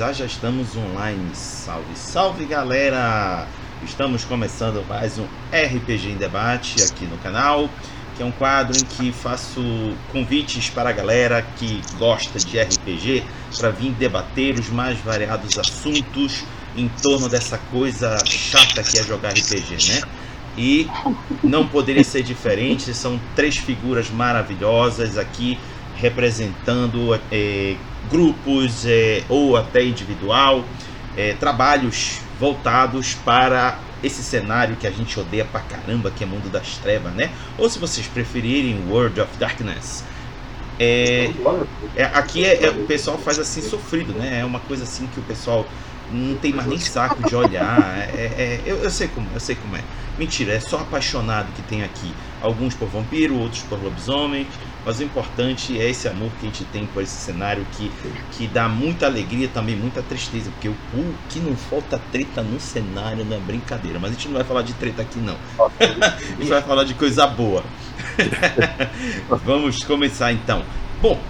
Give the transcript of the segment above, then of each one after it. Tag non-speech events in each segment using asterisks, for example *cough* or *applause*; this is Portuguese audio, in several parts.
já estamos online. Salve, salve galera! Estamos começando mais um RPG em Debate aqui no canal, que é um quadro em que faço convites para a galera que gosta de RPG para vir debater os mais variados assuntos em torno dessa coisa chata que é jogar RPG, né? E não poderia ser diferente, são três figuras maravilhosas aqui representando é, grupos é, ou até individual, é, trabalhos voltados para esse cenário que a gente odeia pra caramba, que é mundo das trevas, né? Ou se vocês preferirem World of Darkness. É, é aqui é, é, o pessoal faz assim sofrido, né? É uma coisa assim que o pessoal não tem mais nem saco de olhar. É, eu, eu sei como, eu sei como é. Mentira, é só apaixonado que tem aqui. Alguns por vampiro, outros por lobisomens mas o importante é esse amor que a gente tem por esse cenário que, que dá muita alegria também, muita tristeza, porque o, o que não falta treta no cenário não é brincadeira. Mas a gente não vai falar de treta aqui não. *laughs* a gente vai falar de coisa boa. *laughs* Vamos começar então. Bom,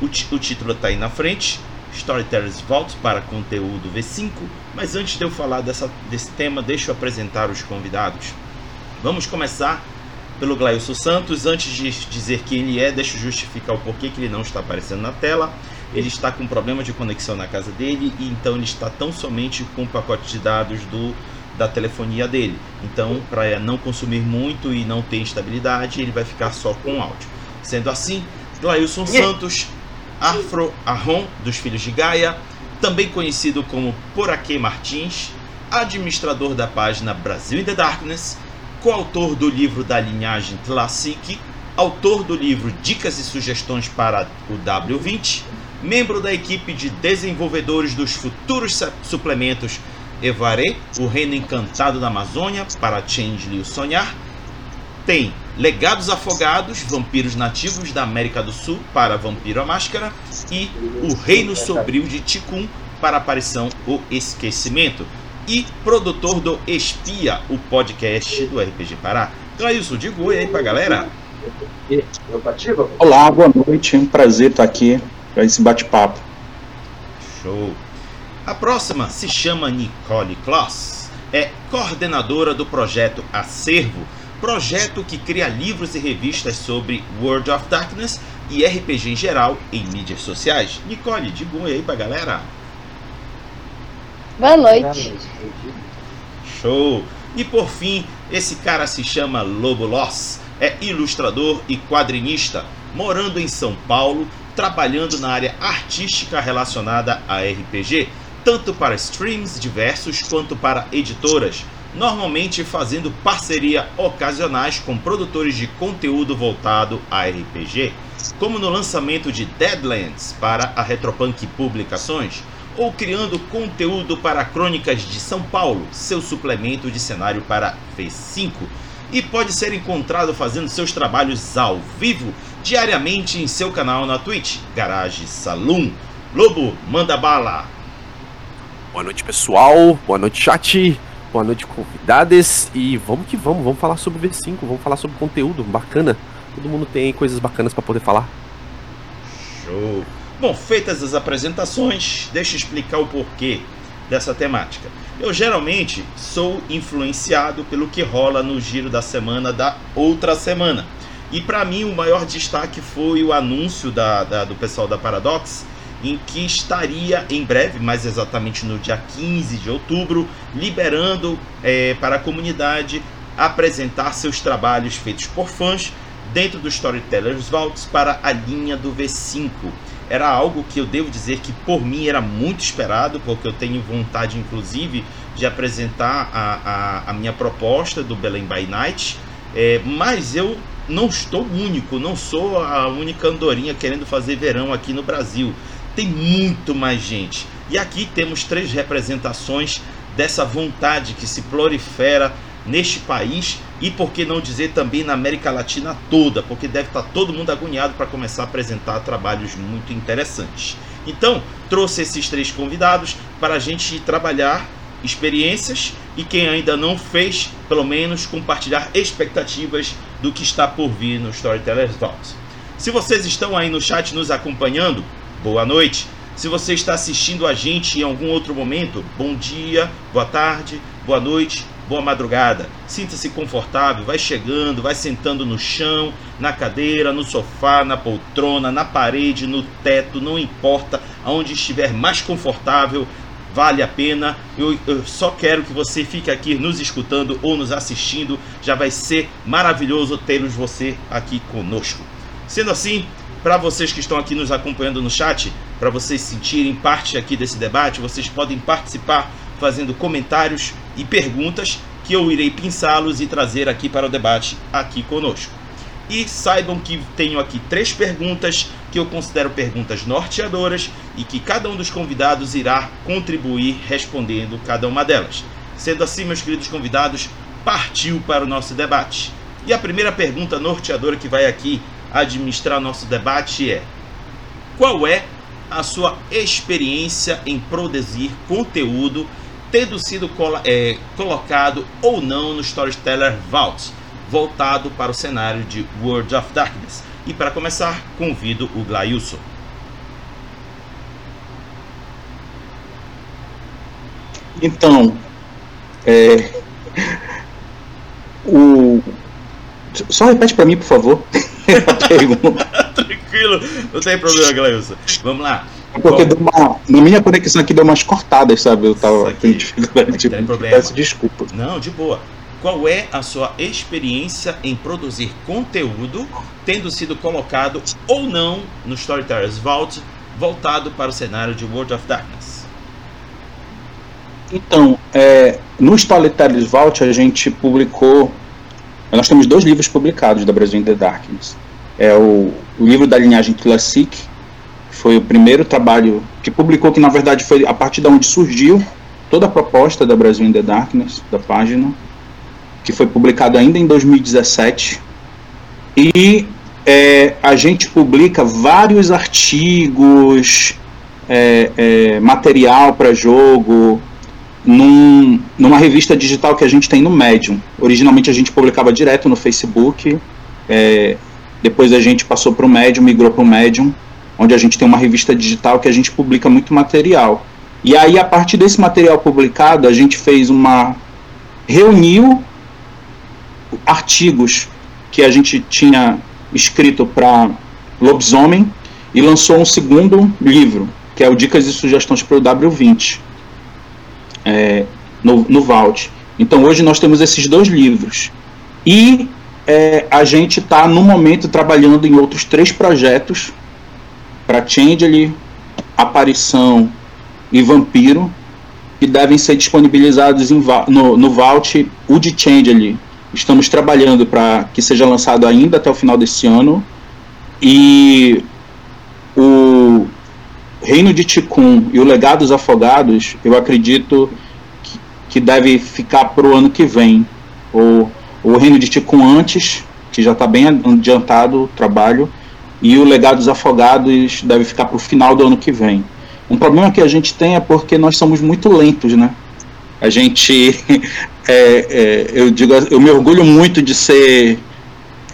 o, o título está aí na frente. Storytellers Vault para conteúdo V5. Mas antes de eu falar dessa, desse tema, deixa eu apresentar os convidados. Vamos começar pelo Glailson Santos. Antes de dizer quem ele é, deixa eu justificar o porquê que ele não está aparecendo na tela. Ele está com problema de conexão na casa dele e então ele está tão somente com o pacote de dados do da telefonia dele. Então, para não consumir muito e não ter instabilidade, ele vai ficar só com áudio. Sendo assim, Glailson Santos, Afro Arron, dos Filhos de Gaia, também conhecido como Poraquê Martins, administrador da página Brasil in the Darkness, coautor do livro da linhagem Classic, autor do livro Dicas e Sugestões para o W20, membro da equipe de desenvolvedores dos futuros suplementos Evaré, o Reino Encantado da Amazônia, para Change o Sonhar, tem Legados Afogados, Vampiros Nativos da América do Sul, para Vampiro a Máscara, e O Reino Sobril de Ticum, para aparição O Esquecimento e produtor do Espia, o podcast do RPG Pará. Clailson, diga oi aí pra galera. Olá, boa noite. Um prazer estar aqui para esse bate-papo. Show. A próxima se chama Nicole Kloss. É coordenadora do projeto Acervo, projeto que cria livros e revistas sobre World of Darkness e RPG em geral em mídias sociais. Nicole, diga oi aí pra galera. Boa noite. Show. E por fim, esse cara se chama Lobo Loss, é ilustrador e quadrinista, morando em São Paulo, trabalhando na área artística relacionada a RPG, tanto para streams diversos quanto para editoras, normalmente fazendo parceria ocasionais com produtores de conteúdo voltado a RPG, como no lançamento de Deadlands para a Retropunk Publicações ou criando conteúdo para Crônicas de São Paulo, seu suplemento de cenário para V5. E pode ser encontrado fazendo seus trabalhos ao vivo diariamente em seu canal na Twitch, Garage Saloon. Lobo, manda bala! Boa noite, pessoal. Boa noite, chat. Boa noite, convidados. E vamos que vamos, vamos falar sobre V5, vamos falar sobre conteúdo bacana. Todo mundo tem coisas bacanas para poder falar. Show. Bom, feitas as apresentações, deixa eu explicar o porquê dessa temática. Eu geralmente sou influenciado pelo que rola no giro da semana da outra semana. E para mim o maior destaque foi o anúncio da, da, do pessoal da Paradox, em que estaria em breve, mais exatamente no dia 15 de outubro, liberando é, para a comunidade apresentar seus trabalhos feitos por fãs dentro do Storytellers Vaults para a linha do V5 era algo que eu devo dizer que por mim era muito esperado, porque eu tenho vontade, inclusive, de apresentar a, a, a minha proposta do Belém by Night, é, mas eu não estou único, não sou a única andorinha querendo fazer verão aqui no Brasil. Tem muito mais gente. E aqui temos três representações dessa vontade que se prolifera neste país e por que não dizer também na América Latina toda, porque deve estar todo mundo agoniado para começar a apresentar trabalhos muito interessantes. Então, trouxe esses três convidados para a gente trabalhar experiências e quem ainda não fez, pelo menos compartilhar expectativas do que está por vir no Storytellers Talks. Se vocês estão aí no chat nos acompanhando, boa noite. Se você está assistindo a gente em algum outro momento, bom dia, boa tarde, boa noite, boa madrugada. Sinta-se confortável, vai chegando, vai sentando no chão, na cadeira, no sofá, na poltrona, na parede, no teto, não importa, aonde estiver mais confortável, vale a pena. Eu, eu, só quero que você fique aqui nos escutando ou nos assistindo. Já vai ser maravilhoso termos você aqui conosco. Sendo assim, para vocês que estão aqui nos acompanhando no chat, para vocês sentirem parte aqui desse debate, vocês podem participar fazendo comentários e perguntas que eu irei pensá-los e trazer aqui para o debate aqui conosco. E saibam que tenho aqui três perguntas que eu considero perguntas norteadoras e que cada um dos convidados irá contribuir respondendo cada uma delas. Sendo assim, meus queridos convidados, partiu para o nosso debate. E a primeira pergunta norteadora que vai aqui administrar nosso debate é: qual é a sua experiência em produzir conteúdo tendo sido é, colocado ou não no Storyteller Vault, voltado para o cenário de World of Darkness. E para começar, convido o Glailson. Então, é, o, só repete para mim, por favor, *laughs* a pergunta. *laughs* Tranquilo, não tem problema, Glailson. Vamos lá. Porque uma, na minha conexão aqui deu umas cortadas, sabe? Eu tava dificuldade. Tipo, peço desculpa. Não, de boa. Qual é a sua experiência em produzir conteúdo, tendo sido colocado ou não no Storytellers Vault, voltado para o cenário de World of Darkness? Então, é, no Storytellers Vault a gente publicou. Nós temos dois livros publicados da Brasil in the Darkness. É o, o livro da linhagem Classic, foi o primeiro trabalho que publicou, que na verdade foi a partir de onde surgiu toda a proposta da Brasil in the Darkness, da página, que foi publicado ainda em 2017. E é, a gente publica vários artigos, é, é, material para jogo, num, numa revista digital que a gente tem no Medium. Originalmente a gente publicava direto no Facebook, é, depois a gente passou para o Medium, migrou para o Medium onde a gente tem uma revista digital que a gente publica muito material. E aí, a partir desse material publicado, a gente fez uma. reuniu artigos que a gente tinha escrito para Lobisomem e lançou um segundo livro, que é o Dicas e Sugestões para o W20, é, no, no Vault. Então, hoje nós temos esses dois livros. E é, a gente está, no momento, trabalhando em outros três projetos para Changeling, Aparição e Vampiro, que devem ser disponibilizados em, no, no Vault. O de Changeling, estamos trabalhando para que seja lançado ainda até o final desse ano. E o Reino de Ticum e o Legado dos Afogados, eu acredito que, que deve ficar para o ano que vem. O, o Reino de Ticum antes, que já está bem adiantado o trabalho, e o legado dos afogados deve ficar para o final do ano que vem. Um problema que a gente tem é porque nós somos muito lentos, né? A gente, *laughs* é, é, eu digo, eu me orgulho muito de ser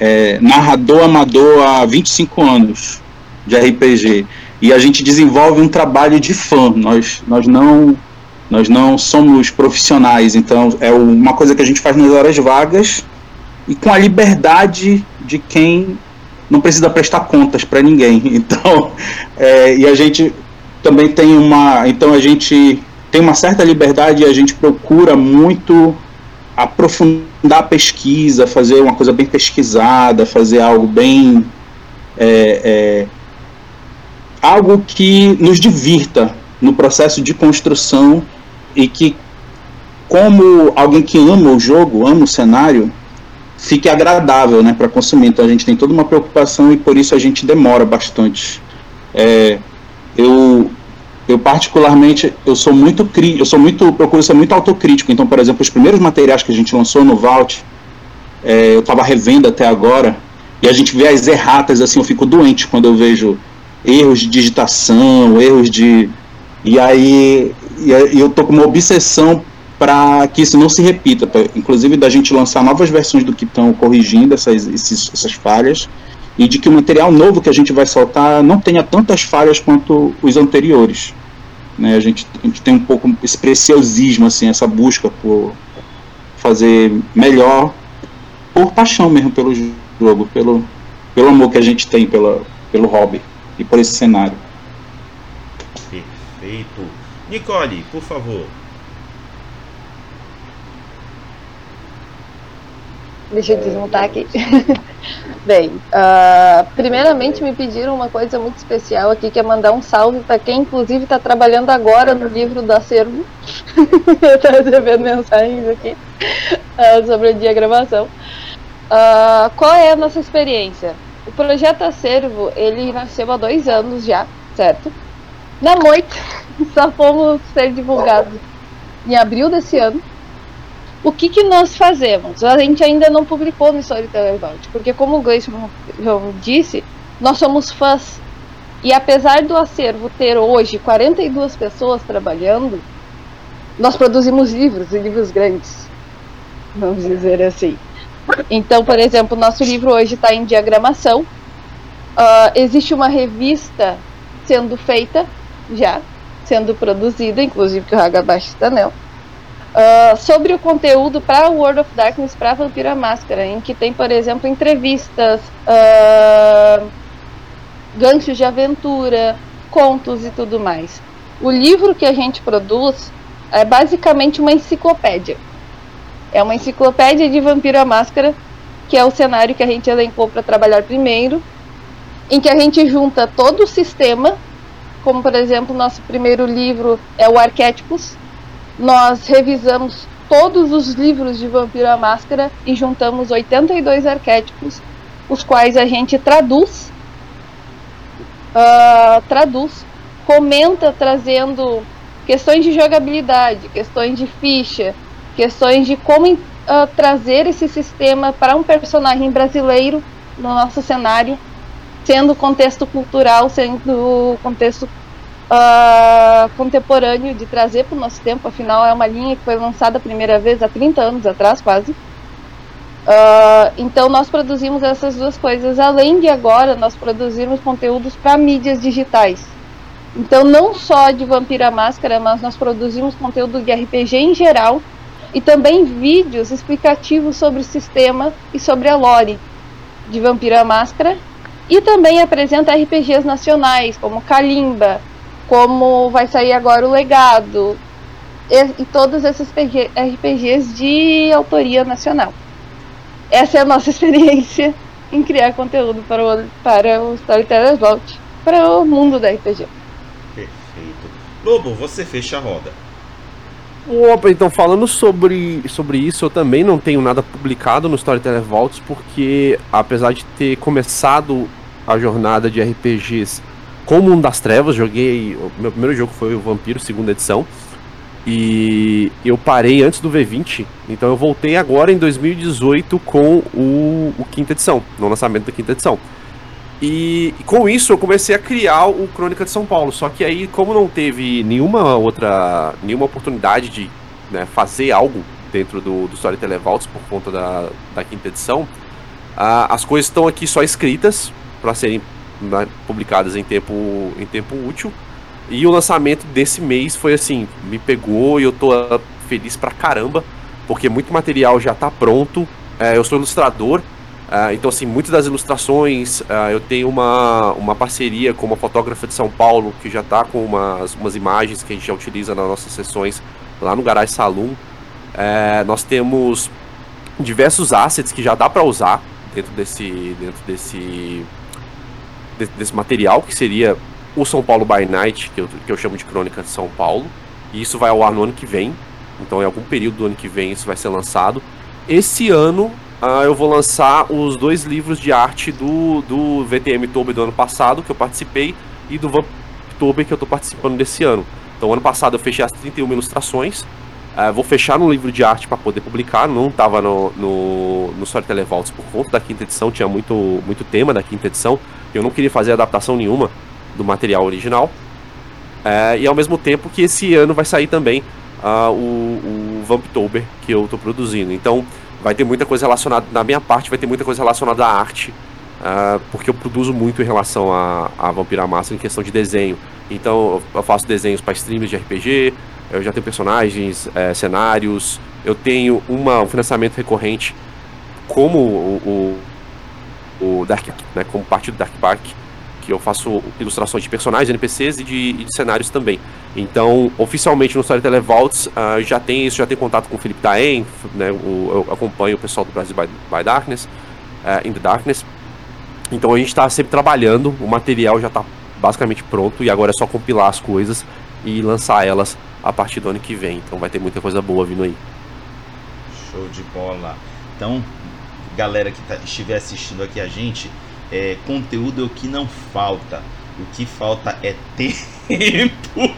é, narrador amador há 25 anos de RPG e a gente desenvolve um trabalho de fã. Nós, nós não, nós não somos profissionais, então é uma coisa que a gente faz nas horas vagas e com a liberdade de quem não precisa prestar contas para ninguém. *laughs* Então, é, e a gente também tem uma, então a gente tem uma certa liberdade e a gente procura muito aprofundar a pesquisa, fazer uma coisa bem pesquisada, fazer algo bem é, é, algo que nos divirta no processo de construção e que como alguém que ama o jogo, ama o cenário, fique agradável né, para consumir. Então a gente tem toda uma preocupação e por isso a gente demora bastante. É, eu, eu particularmente eu sou muito eu sou muito procuro ser muito autocrítico. Então, por exemplo, os primeiros materiais que a gente lançou no Vault, é, eu estava revendo até agora e a gente vê as erratas assim, eu fico doente quando eu vejo erros de digitação, erros de e aí e eu tô com uma obsessão para que isso não se repita, pra, inclusive da gente lançar novas versões do que estão corrigindo essas, esses, essas falhas e de que o material novo que a gente vai soltar não tenha tantas falhas quanto os anteriores. Né? A, gente, a gente tem um pouco esse preciosismo, assim, essa busca por fazer melhor, por paixão mesmo pelo jogo, pelo, pelo amor que a gente tem pela, pelo hobby e por esse cenário. Perfeito. Nicole, por favor. Deixa eu desmontar aqui. *laughs* Bem, uh, primeiramente me pediram uma coisa muito especial aqui, que é mandar um salve para quem, inclusive, está trabalhando agora no livro do acervo. *laughs* eu estou recebendo mensagens aqui uh, sobre a diagramação. Uh, qual é a nossa experiência? O projeto Acervo, ele nasceu há dois anos já, certo? Na moita, *laughs* só fomos ser divulgados em abril desse ano o que, que nós fazemos? A gente ainda não publicou no Storyteller Vault, porque como o Gleison disse, nós somos fãs. E apesar do acervo ter hoje 42 pessoas trabalhando, nós produzimos livros, e livros grandes, vamos dizer assim. Então, por exemplo, nosso livro hoje está em diagramação. Uh, existe uma revista sendo feita já, sendo produzida, inclusive que o Hagabashi está nela. Uh, sobre o conteúdo para World of Darkness, para Vampira Máscara, em que tem, por exemplo, entrevistas, uh, ganchos de aventura, contos e tudo mais. O livro que a gente produz é basicamente uma enciclopédia. É uma enciclopédia de Vampira Máscara, que é o cenário que a gente elencou para trabalhar primeiro, em que a gente junta todo o sistema, como por exemplo, nosso primeiro livro é o Arquétipos, nós revisamos todos os livros de Vampiro à Máscara e juntamos 82 arquétipos, os quais a gente traduz, uh, traduz, comenta trazendo questões de jogabilidade, questões de ficha, questões de como uh, trazer esse sistema para um personagem brasileiro no nosso cenário, sendo contexto cultural, sendo contexto uh, contemporâneo de trazer para o nosso tempo, afinal é uma linha que foi lançada a primeira vez há 30 anos atrás, quase. Uh, então nós produzimos essas duas coisas, além de agora nós produzimos conteúdos para mídias digitais. Então não só de Vampira Máscara, mas nós produzimos conteúdo de RPG em geral e também vídeos explicativos sobre o sistema e sobre a lore de Vampira Máscara. E também apresenta RPGs nacionais, como Kalimba, como vai sair agora o Legado, e, e todos esses RPGs de autoria nacional. Essa é a nossa *laughs* experiência em criar conteúdo para o, para o Storytellers Vault, para o mundo da RPG. Perfeito. Lobo, você fecha a roda. Opa, então falando sobre, sobre isso, eu também não tenho nada publicado no Storyteller Vaults, porque apesar de ter começado a jornada de RPGs com o Mundo das Trevas, joguei. O meu primeiro jogo foi o Vampiro, segunda edição. E eu parei antes do V20, então eu voltei agora em 2018 com o, o quinta edição, no lançamento da quinta edição. E, com isso eu comecei a criar o Crônica de São Paulo. Só que aí, como não teve nenhuma outra. nenhuma oportunidade de né, fazer algo dentro do, do Storyteller Vaults por conta da, da quinta edição, as coisas estão aqui só escritas para serem né, publicadas em tempo, em tempo útil. E o lançamento desse mês foi assim, me pegou e eu tô ah, feliz pra caramba, porque muito material já tá pronto. É, eu sou ilustrador, é, então assim, muitas das ilustrações é, eu tenho uma, uma parceria com uma fotógrafa de São Paulo que já tá com umas, umas imagens que a gente já utiliza nas nossas sessões lá no Garage Saloon. É, nós temos diversos assets que já dá para usar dentro desse, dentro desse desse material, que seria o São Paulo by Night, que eu, que eu chamo de Crônica de São Paulo. E isso vai ao ar no ano que vem. Então, em algum período do ano que vem, isso vai ser lançado. Esse ano, uh, eu vou lançar os dois livros de arte do, do VTM Tober do ano passado, que eu participei, e do Vamp Tober, que eu estou participando desse ano. Então, ano passado eu fechei as 31 ilustrações. Uh, vou fechar no livro de arte para poder publicar. Não estava no, no, no Storyteller por conta da quinta edição, tinha muito, muito tema da quinta edição. Eu não queria fazer adaptação nenhuma do material original. É, e ao mesmo tempo que esse ano vai sair também uh, o, o Vamptober que eu estou produzindo. Então vai ter muita coisa relacionada, na minha parte, vai ter muita coisa relacionada à arte. uh, porque eu produzo muito em relação a, a Vampira Massa em questão de desenho. Então eu faço desenhos para streams de RPG, eu já tenho personagens, é, cenários, eu tenho uma, um financiamento recorrente como o, o, o Dark, né, como parte do Dark Park, que eu faço ilustrações de personagens, NPCs e de, e de cenários também. Então, oficialmente no Storyteller Vaults uh, já tem isso, já tem contato com o Felipe Daen, né, o, eu acompanho o pessoal do Brasil by, by Darkness, uh, In the Darkness. Então a gente está sempre trabalhando, o material já está basicamente pronto e agora é só compilar as coisas e lançar elas a partir do ano que vem. Então vai ter muita coisa boa vindo aí. Show de bola. Então, galera que tá, estiver assistindo aqui a gente, é, conteúdo é o que não falta. O que falta é *laughs* tempo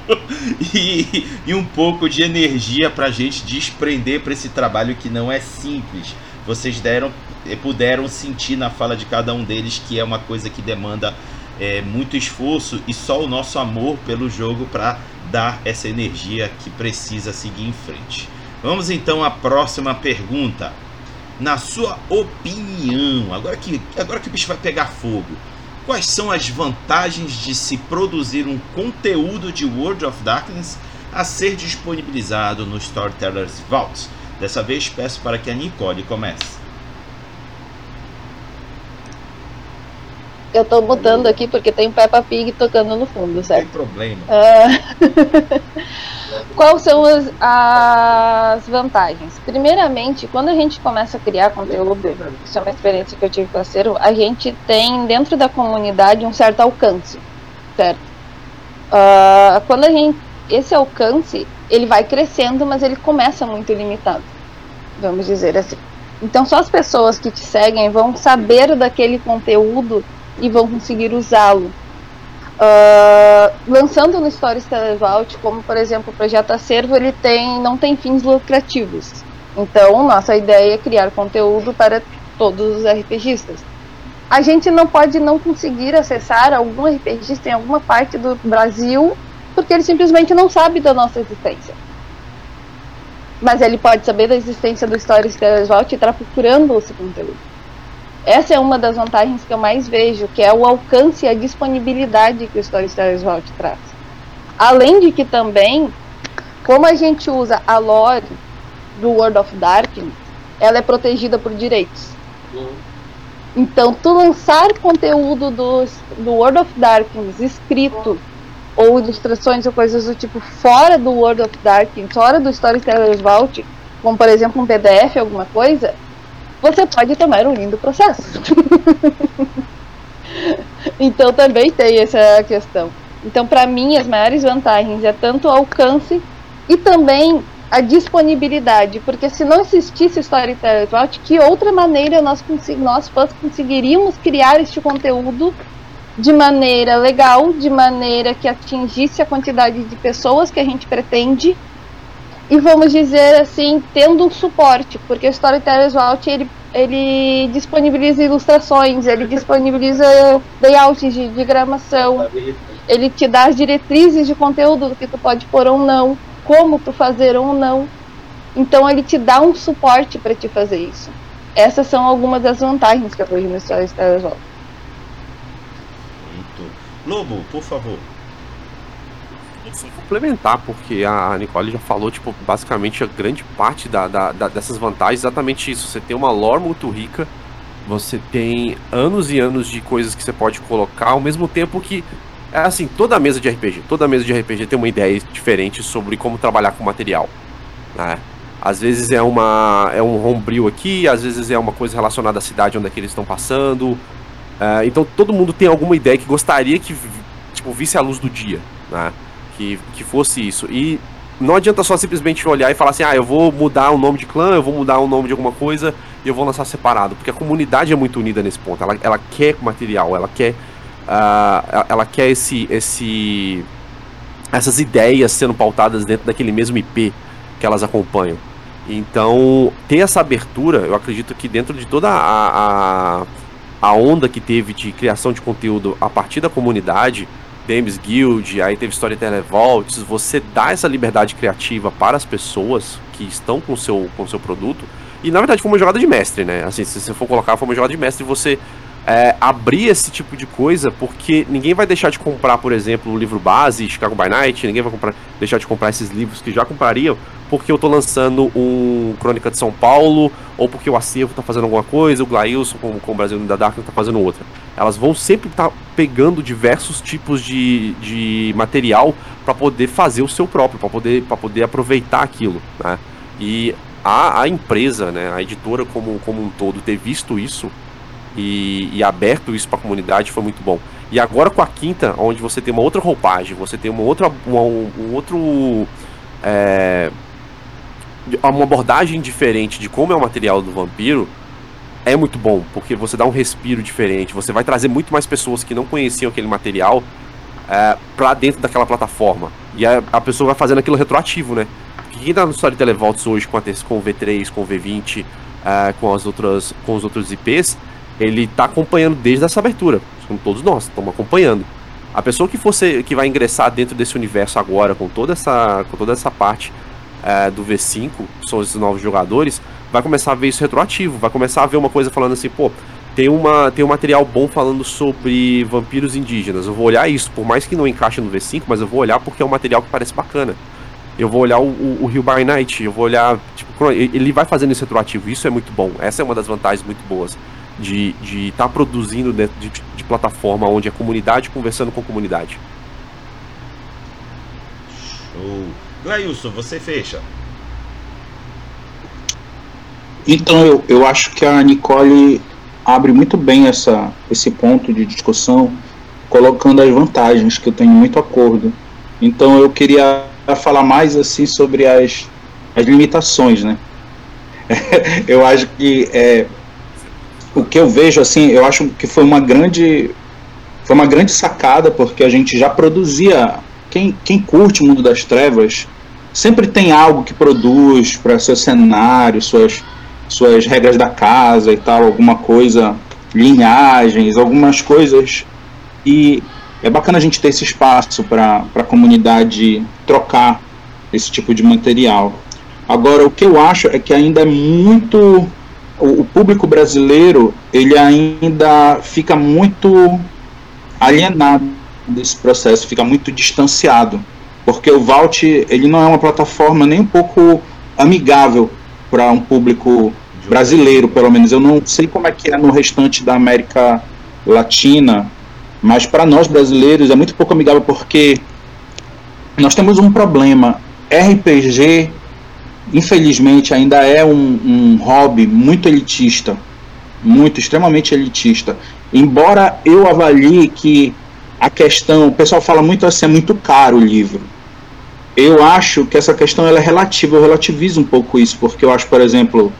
e, e um pouco de energia para a gente desprender para esse trabalho que não é simples. Vocês deram, eh, puderam sentir na fala de cada um deles que é uma coisa que demanda é, muito esforço e só o nosso amor pelo jogo para dar essa energia que precisa seguir em frente. Vamos então à próxima pergunta na sua opinião, agora que, agora que o bicho vai pegar fogo, quais são as vantagens de se produzir um conteúdo de World of Darkness a ser disponibilizado no Storytellers Vault? Dessa vez peço para que a Nicole comece. Eu estou mudando aqui porque tem Peppa Pig tocando no fundo, certo? Tem problema. Uh... *laughs* Quais são as, as, vantagens? Primeiramente, quando a gente começa a criar conteúdo, isso é uma experiência que eu tive Cero, a gente tem dentro da comunidade um certo alcance, certo? Uh, quando a gente, esse alcance, ele vai crescendo, mas ele começa muito limitado, vamos dizer assim. Então, só as pessoas que te seguem vão saber daquele conteúdo e vão conseguir usá-lo. Uh, lançando no Stories Televault, como por exemplo o projeto Acervo, ele tem, não tem fins lucrativos. Então, nossa ideia é criar conteúdo para todos os RPGistas. A gente não pode não conseguir acessar algum RPGista em alguma parte do Brasil porque ele simplesmente não sabe da nossa existência. Mas ele pode saber da existência do Stories Televault e estar procurando esse conteúdo. Essa é uma das vantagens que eu mais vejo, que é o alcance e a disponibilidade que o Storytellers Vault traz. Além de que também, como a gente usa a lore do World of Darkness, ela é protegida por direitos. Uhum. Então, tu lançar conteúdo do, do World of Darkness escrito ou ilustrações ou coisas do tipo fora do World of Darkness, fora do Storytellers Vault, como por exemplo um PDF, alguma coisa, você pode tomar um lindo processo. *laughs* então também tem essa questão. Então, para mim, as maiores vantagens é tanto o alcance e também a disponibilidade, porque se não existisse Storyteller Vault, que outra maneira nós, nós fãs conseguiríamos criar este conteúdo de maneira legal, de maneira que atingisse a quantidade de pessoas que a gente pretende e vamos dizer assim, tendo um suporte, porque o Storytellers Vault ele, ele disponibiliza ilustrações, ele disponibiliza *laughs* layouts de diagramação, ele te dá as diretrizes de conteúdo do que tu pode pôr ou não, como tu fazer ou não. Então ele te dá um suporte para te fazer isso. Essas são algumas das vantagens que eu vejo no Storytellers Vault. Lobo, por favor se complementar, porque a Nicole já falou, tipo, basicamente a grande parte da, da, da, dessas vantagens exatamente isso. Você tem uma lore muito rica, você tem anos e anos de coisas que você pode colocar, ao mesmo tempo que é assim, toda mesa de RPG, toda mesa de RPG tem uma ideia diferente sobre como trabalhar com material. Né? Às vezes é uma é um homebrew aqui, às vezes é uma coisa relacionada à cidade onde é eles estão passando. Uh, então todo mundo tem alguma ideia que gostaria que tipo, visse a luz do dia. Né? Que, que fosse isso. E não adianta só simplesmente olhar e falar assim, ah, eu vou mudar o nome de clã, eu vou mudar o nome de alguma coisa e eu vou lançar separado. Porque a comunidade é muito unida nesse ponto. Ela, ela quer material, ela quer. Uh, ela quer esse, esse. essas ideias sendo pautadas dentro daquele mesmo IP que elas acompanham. Então, ter essa abertura, eu acredito que dentro de toda a, a, a onda que teve de criação de conteúdo a partir da comunidade, Games Guild, aí teve Storyteller Vaults, você dá essa liberdade criativa para as pessoas que estão com seu, o com seu produto. E na verdade foi uma jogada de mestre, né? Assim, se você for colocar, foi uma jogada de mestre você é, abrir esse tipo de coisa, porque ninguém vai deixar de comprar, por exemplo, o livro base, Chicago by Night, ninguém vai comprar, deixar de comprar esses livros que já comprariam, porque eu tô lançando um Crônica de São Paulo, ou porque o Acervo tá fazendo alguma coisa, o Glailson com, com o Brasil da Dark tá fazendo outra. Elas vão sempre estar tá pegando diversos tipos de, de material para poder fazer o seu próprio, para poder, poder aproveitar aquilo, né? E a, a empresa, né, a editora como, como um todo, ter visto isso e, e aberto isso para a comunidade foi muito bom. E agora com a quinta, onde você tem uma outra roupagem, você tem uma outra, uma, um outro é, uma abordagem diferente de como é o material do vampiro, é muito bom, porque você dá um respiro diferente, você vai trazer muito mais pessoas que não conheciam aquele material é, para dentro daquela plataforma. E a, a, pessoa vai fazendo aquilo retroativo, né? Quem tá no Story Televolts hoje com, a, com o V3, com o V20, é, com, as outras, com os outros IPs, ele está acompanhando desde essa abertura. Como todos nós, estamos acompanhando. A pessoa que fosse que vai ingressar dentro desse universo agora, com toda essa, com toda essa parte é, do V5, que são esses novos jogadores, vai começar a ver isso retroativo, vai começar a ver uma coisa falando assim, pô, tem, uma, tem um material bom falando sobre vampiros indígenas. Eu vou olhar isso, por mais que não encaixe no V5, mas eu vou olhar porque é um material que parece bacana. Eu vou olhar o, Rio by Night, eu vou olhar. Tipo, ele vai fazendo isso retroativo, isso é muito bom. Essa é uma das vantagens muito boas de estar de tá produzindo dentro de, de, plataforma onde é comunidade conversando com comunidade. Show. Glailson, você fecha. Então eu, eu acho que a Nicole abre muito bem essa, esse ponto de discussão, colocando as vantagens, que eu tenho muito acordo. Então eu queria falar mais assim sobre as, as limitações, né? *laughs* eu acho que é, o que eu vejo assim, eu acho que foi uma grande foi uma grande sacada porque a gente já produzia quem, quem curte o mundo das trevas sempre tem algo que produz para seu cenário, suas suas regras da casa e tal, alguma coisa, linhagens, algumas coisas e é bacana a gente ter esse espaço para a comunidade trocar esse tipo de material. Agora, o que eu acho é que ainda é muito o, o público brasileiro ele ainda fica muito alienado desse processo, fica muito distanciado, porque o Vault ele não é uma plataforma nem um pouco amigável para um público brasileiro, pelo menos. Eu não sei como é que é no restante da América Latina, mas para nós brasileiros é muito pouco amigável porque nós temos um problema. RPG infelizmente ainda é um, um hobby muito elitista, muito extremamente elitista. Embora eu avalie que a questão, o pessoal fala muito assim, é muito caro o livro. Eu acho que essa questão ela é relativa, eu relativizo um pouco isso, porque eu acho, por exemplo,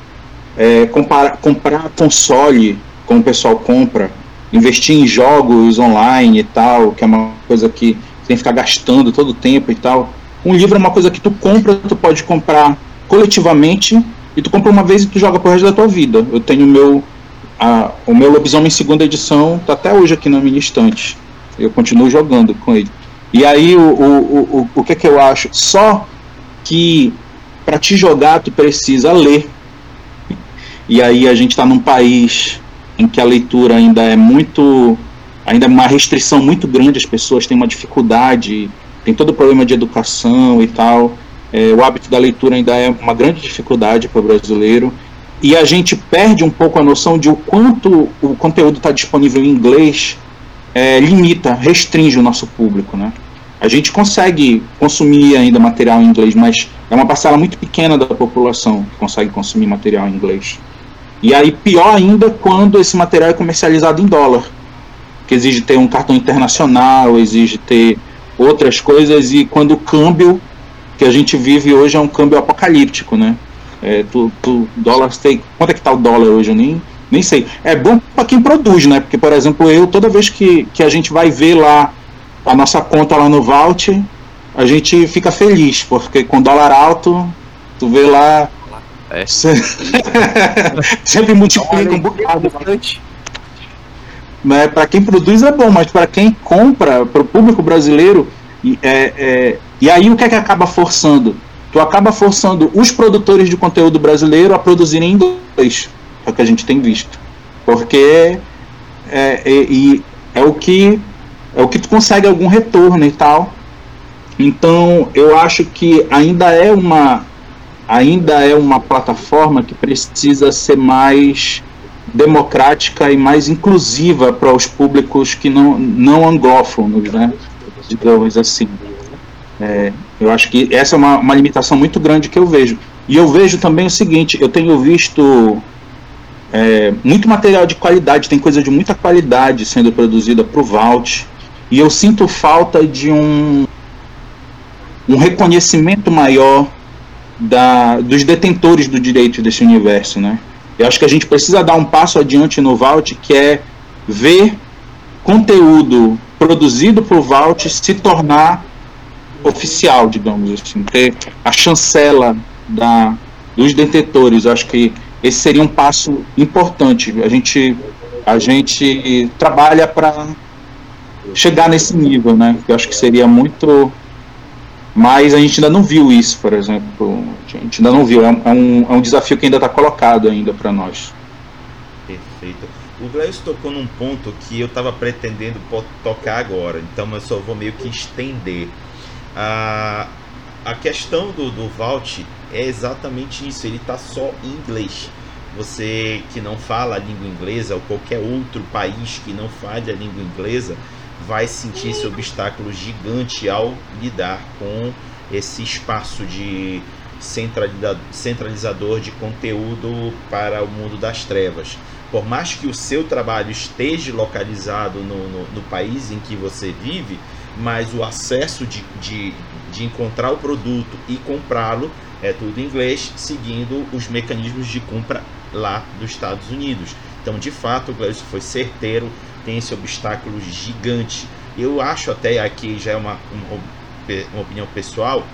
é, compara, comprar console, como o pessoal compra, investir em jogos online e tal, que é uma coisa que tem que ficar gastando todo o tempo e tal. Um livro é uma coisa que tu compra, tu pode comprar coletivamente e tu compra uma vez e tu joga pro resto da tua vida. Eu tenho o meu a, o meu lobisomem segunda edição tá até hoje aqui na minha estante. Eu continuo jogando com ele. E aí o, o, o, o que é que eu acho? Só que para te jogar tu precisa ler. E aí a gente está num país em que a leitura ainda é muito ainda é uma restrição muito grande, as pessoas têm uma dificuldade, tem todo o problema de educação e tal. É, o hábito da leitura ainda é uma grande dificuldade para o brasileiro e a gente perde um pouco a noção de o quanto o conteúdo está disponível em inglês é, limita, restringe o nosso público, né? A gente consegue consumir ainda material em inglês, mas é uma parcela muito pequena da população que consegue consumir material em inglês. E aí pior ainda quando esse material é comercializado em dólar, que exige ter um cartão internacional, exige ter outras coisas e quando o câmbio que a gente vive hoje é um câmbio apocalíptico, né? É, tu, tu, dólar tem, quanto é que tá o dólar hoje? Eu nem, nem sei. É bom para quem produz, né? Porque, por exemplo, eu, toda vez que, que a gente vai ver lá a nossa conta lá no Vault, a gente fica feliz, porque com dólar alto, tu vê lá. É. *laughs* sempre multiplica um bocado. Né? Para quem produz é bom, mas para quem compra, para o público brasileiro, é, é, e aí o que é que acaba forçando? Tu acaba forçando os produtores de conteúdo brasileiro a produzirem em inglês, é o que a gente tem visto. Porque é, e é o que é o que tu consegue algum retorno e tal. Então eu acho que ainda é uma ainda é uma plataforma que precisa ser mais democrática e mais inclusiva para os públicos que não, não anglófonos, né? digamos assim. É, eu acho que essa é uma, uma limitação muito grande que eu vejo. E eu vejo também o seguinte: eu tenho visto é, muito material de qualidade, tem coisa de muita qualidade sendo produzida para o Vault, e eu sinto falta de um, um reconhecimento maior da, dos detentores do direito desse universo, né? Eu acho que a gente precisa dar um passo adiante no Vault, que é ver conteúdo produzido por Vault se tornar oficial, digamos assim, ter a chancela da, dos detentores. Eu acho que esse seria um passo importante. A gente, a gente trabalha para chegar nesse nível, né? Eu acho que seria muito mas a gente ainda não viu isso, por exemplo. A gente ainda não viu. É um, é um desafio que ainda está colocado ainda para nós. Perfeito. O Gleison tocou num ponto que eu estava pretendendo tocar agora, então eu só vou meio que estender. A, a questão do, do Vault é exatamente isso, ele está só em inglês. Você que não fala a língua inglesa ou qualquer outro país que não fale a língua inglesa, vai sentir esse obstáculo gigante ao lidar com esse espaço de centralizador de conteúdo para o mundo das trevas. Por mais que o seu trabalho esteja localizado no, no, no país em que você vive, mas o acesso de, de, de encontrar o produto e comprá-lo é tudo em inglês, seguindo os mecanismos de compra lá dos Estados Unidos. Então, de fato, o Gleison foi certeiro tem esse obstáculo gigante. Eu acho até aqui já é uma, uma, opinião pessoal.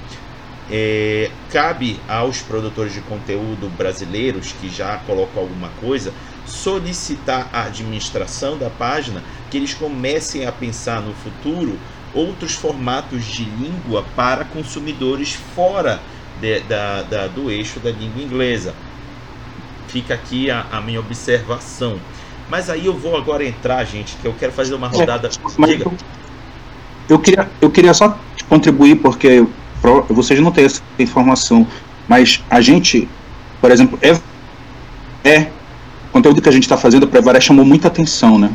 É, cabe aos produtores de conteúdo brasileiros que já colocam alguma coisa solicitar à administração da página que eles comecem a pensar no futuro outros formatos de língua para consumidores fora de, da, da, do eixo da língua inglesa. Fica aqui a, a minha observação. Mas aí eu vou agora entrar, gente, que eu quero fazer uma rodada. É, Diga. Eu queria, eu queria só contribuir, porque vocês não têm essa informação, mas a gente, por exemplo, é, é o conteúdo que a gente está fazendo para Evaré chamou muita atenção, né?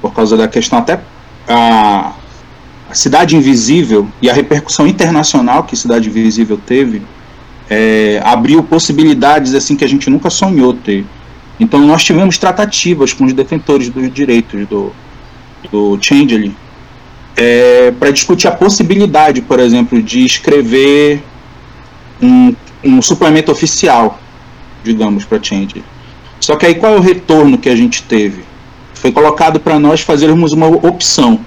Por causa da questão até a, a Cidade Invisível e a repercussão internacional que Cidade Invisível teve é, abriu possibilidades assim que a gente nunca sonhou ter. Então nós tivemos tratativas com os detentores dos direitos do, do Changeling é, para discutir a possibilidade, por exemplo, de escrever um, um suplemento oficial, digamos, para Changeling. Só que aí qual é o retorno que a gente teve? Foi colocado para nós fazermos uma opção.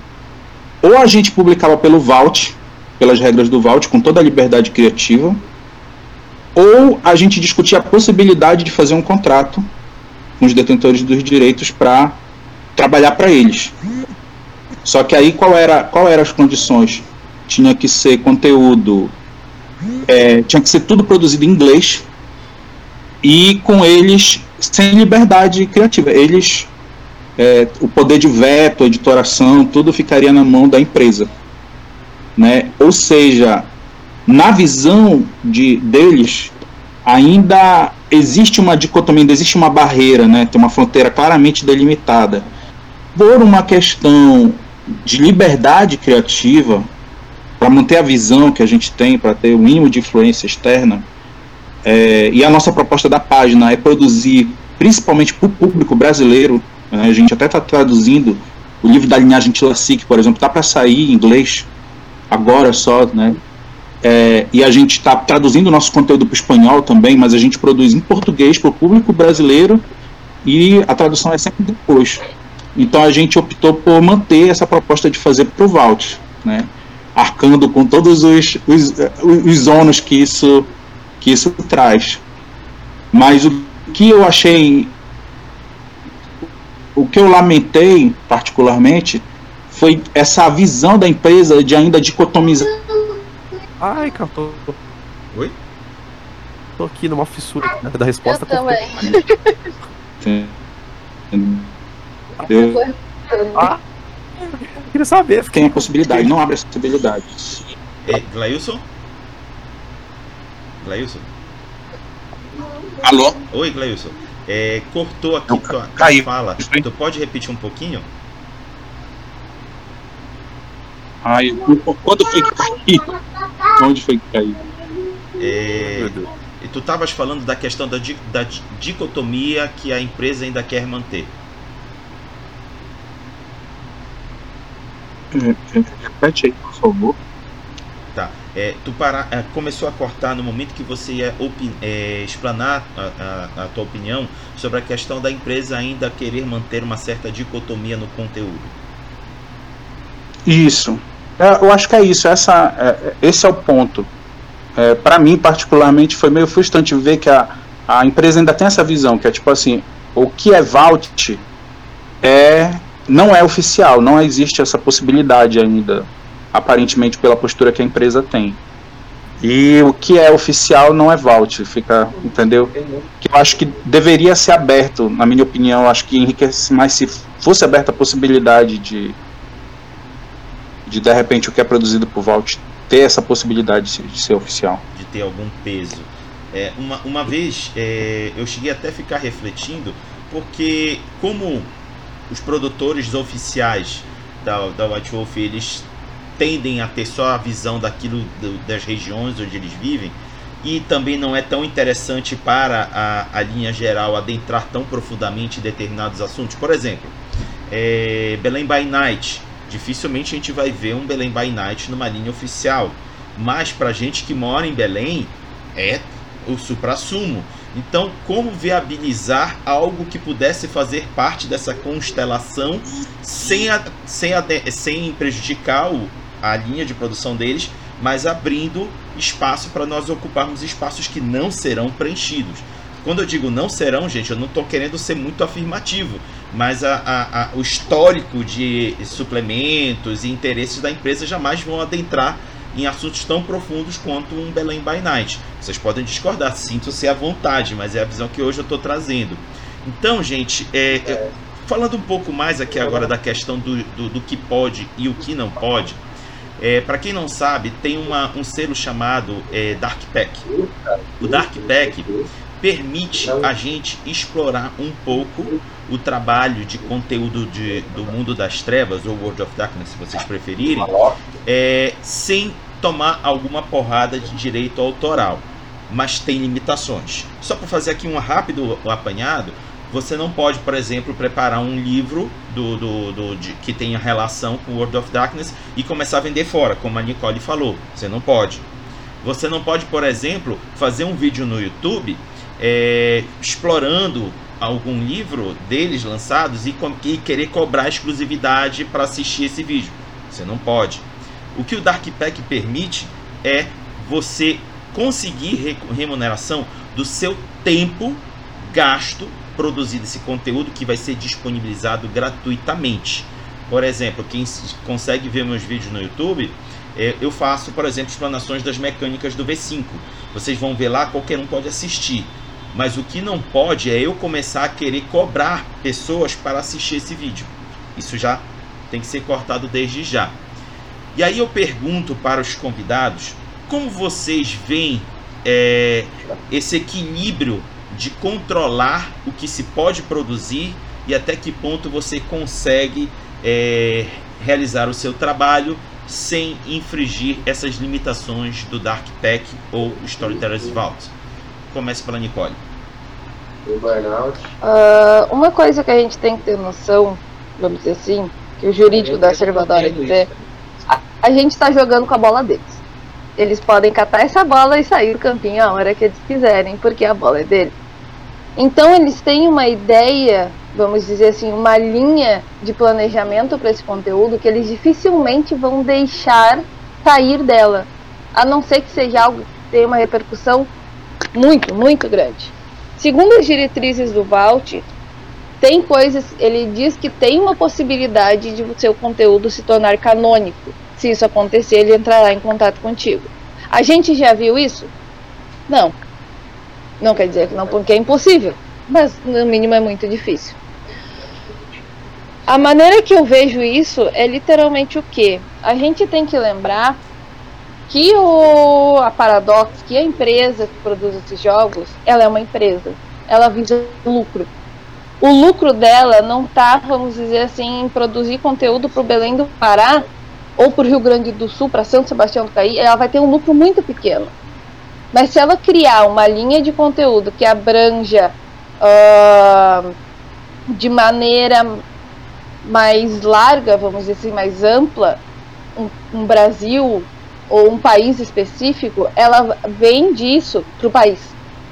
Ou a gente publicava pelo Vault, pelas regras do Vault, com toda a liberdade criativa, ou a gente discutia a possibilidade de fazer um contrato com os detentores dos direitos para trabalhar para eles. Só que aí qual era qual eram as condições? Tinha que ser conteúdo, é, tinha que ser tudo produzido em inglês e com eles sem liberdade criativa. Eles é, o poder de veto, editoração, tudo ficaria na mão da empresa, né? Ou seja, na visão de deles ainda existe uma dicotomia, ainda existe uma barreira, né? tem uma fronteira claramente delimitada. Por uma questão de liberdade criativa, para manter a visão que a gente tem, para ter o mínimo de influência externa, é, e a nossa proposta da página é produzir principalmente para o público brasileiro. Né? A gente até está traduzindo o livro da linhagem Tilacic, por exemplo, está para sair em inglês agora só, né? É, e a gente está traduzindo o nosso conteúdo para o espanhol também, mas a gente produz em português para o público brasileiro e a tradução é sempre depois. Então a gente optou por manter essa proposta de fazer para o Vault, né? arcando com todos os, os, os ônus que isso, que isso traz. Mas o que eu achei, o que eu lamentei particularmente, foi essa visão da empresa de ainda dicotomizar Ai, cara, tô. Oi? Tô aqui numa fissura né, da resposta. Eu também. Eu, Ah, queria saber. Tem a possibilidade, não abre essa possibilidade. É, Glailson? Glailson? Alô? Oi, Glailson. É, cortou aqui Eu tua, tua fala. Tu pode repetir um pouquinho? Ai, quando foi que caiu? Onde foi que caiu? É, e tu estavas falando da questão da, di- da di- dicotomia que a empresa ainda quer manter. Repete aí, por favor. Tá. É, tu para, é, começou a cortar no momento que você ia é, explanar a, a- a tua opinião sobre a questão da empresa ainda querer manter uma certa dicotomia no conteúdo. Isso. É, eu acho que é isso. Essa, é, esse é o ponto. É, para mim, particularmente, foi meio frustrante ver que a, a empresa ainda tem essa visão, que é tipo assim, o que é Vault é, não é oficial, não existe essa possibilidade ainda, aparentemente pela postura que a empresa tem. E o que é oficial não é Vault, fica, entendeu? Que eu acho que deveria ser aberto, na minha opinião, acho que enriquece mais se fosse aberta a possibilidade de de de repente o que é produzido por Vault ter essa possibilidade de ser, de ser oficial. de ter algum peso. É, uma, uma vez é, eu cheguei até a ficar refletindo, porque como os produtores oficiais da, da White Wolf eles tendem a ter só a visão daquilo do- das regiões onde eles vivem e também não é tão interessante para a, a linha geral adentrar tão profundamente em determinados assuntos. Por exemplo, é, Belém by Night. Dificilmente a gente vai ver um Belém by Night numa linha oficial. Mas para gente que mora em Belém, é o supra-sumo. Então, como viabilizar algo que pudesse fazer parte dessa constelação sem, a- sem, a- sem prejudicar o- a linha de produção deles, mas abrindo espaço para nós ocuparmos espaços que não serão preenchidos. Quando eu digo não serão, gente, eu não estou querendo ser muito afirmativo, mas a- a- a- o histórico de suplementos e interesses da empresa jamais vão adentrar em assuntos tão profundos quanto um Belém by Night. Vocês podem discordar, sintam-se à vontade, mas é a visão que hoje eu estou trazendo. Então, gente, é, é, falando um pouco mais aqui agora da questão do, do, do que pode e o que não pode, é, para quem não sabe, tem uma, um selo chamado é, Dark Pack. O Dark Pack permite a gente explorar um pouco o trabalho de conteúdo de, do mundo das trevas, ou World of Darkness, se vocês preferirem, é, sem tomar alguma porrada de direito autoral. Mas tem limitações. Só para fazer aqui um rápido apanhado, você não pode, por exemplo, preparar um livro do, do, do- de- que tenha relação com World of Darkness e começar a vender fora, como a Nicole falou. Você não pode. Você não pode, por exemplo, fazer um vídeo no YouTube é, explorando algum livro deles lançados e, e querer cobrar exclusividade para assistir esse vídeo. Você não pode. O que o Dark Pack permite é você conseguir re- remuneração do seu tempo gasto produzindo esse conteúdo que vai ser disponibilizado gratuitamente. Por exemplo, quem consegue ver meus vídeos no YouTube, é, eu faço, por exemplo, explanações das mecânicas do V5. Vocês vão ver lá, qualquer um pode assistir. Mas o que não pode é eu começar a querer cobrar pessoas para assistir esse vídeo. Isso já tem que ser cortado desde já. E aí eu pergunto para os convidados como vocês veem é, esse equilíbrio de controlar o que se pode produzir e até que ponto você consegue é, realizar o seu trabalho sem infringir essas limitações do Dark Pack ou Storyteller's Vault. Comece pela Nicole. Ah, uma coisa que a gente tem que ter noção, vamos dizer assim, que o jurídico da Servadora dizer, a, a gente está jogando com a bola deles. Eles podem catar essa bola e sair do campinho a hora que eles quiserem, porque a bola é deles. Então eles têm uma ideia, vamos dizer assim, uma linha de planejamento para esse conteúdo que eles dificilmente vão deixar sair dela, a não ser que seja algo que tenha uma repercussão muito, muito grande. Segundo as diretrizes do Vault, tem coisas, ele diz que tem uma possibilidade de o seu conteúdo se tornar canônico. Se isso acontecer, ele entrará em contato contigo. A gente já viu isso? Não. Não quer dizer que não, porque é impossível, mas no mínimo é muito difícil. A maneira que eu vejo isso é literalmente o que? A gente tem que lembrar que o, a Paradox, que a empresa que produz esses jogos, ela é uma empresa. Ela visa lucro. O lucro dela não tá, vamos dizer assim, em produzir conteúdo para o Belém do Pará ou para o Rio Grande do Sul, para São Sebastião do Caí, ela vai ter um lucro muito pequeno. Mas se ela criar uma linha de conteúdo que abranja uh, de maneira mais larga, vamos dizer assim, mais ampla, um, um Brasil ou um país específico, ela vende isso para o país.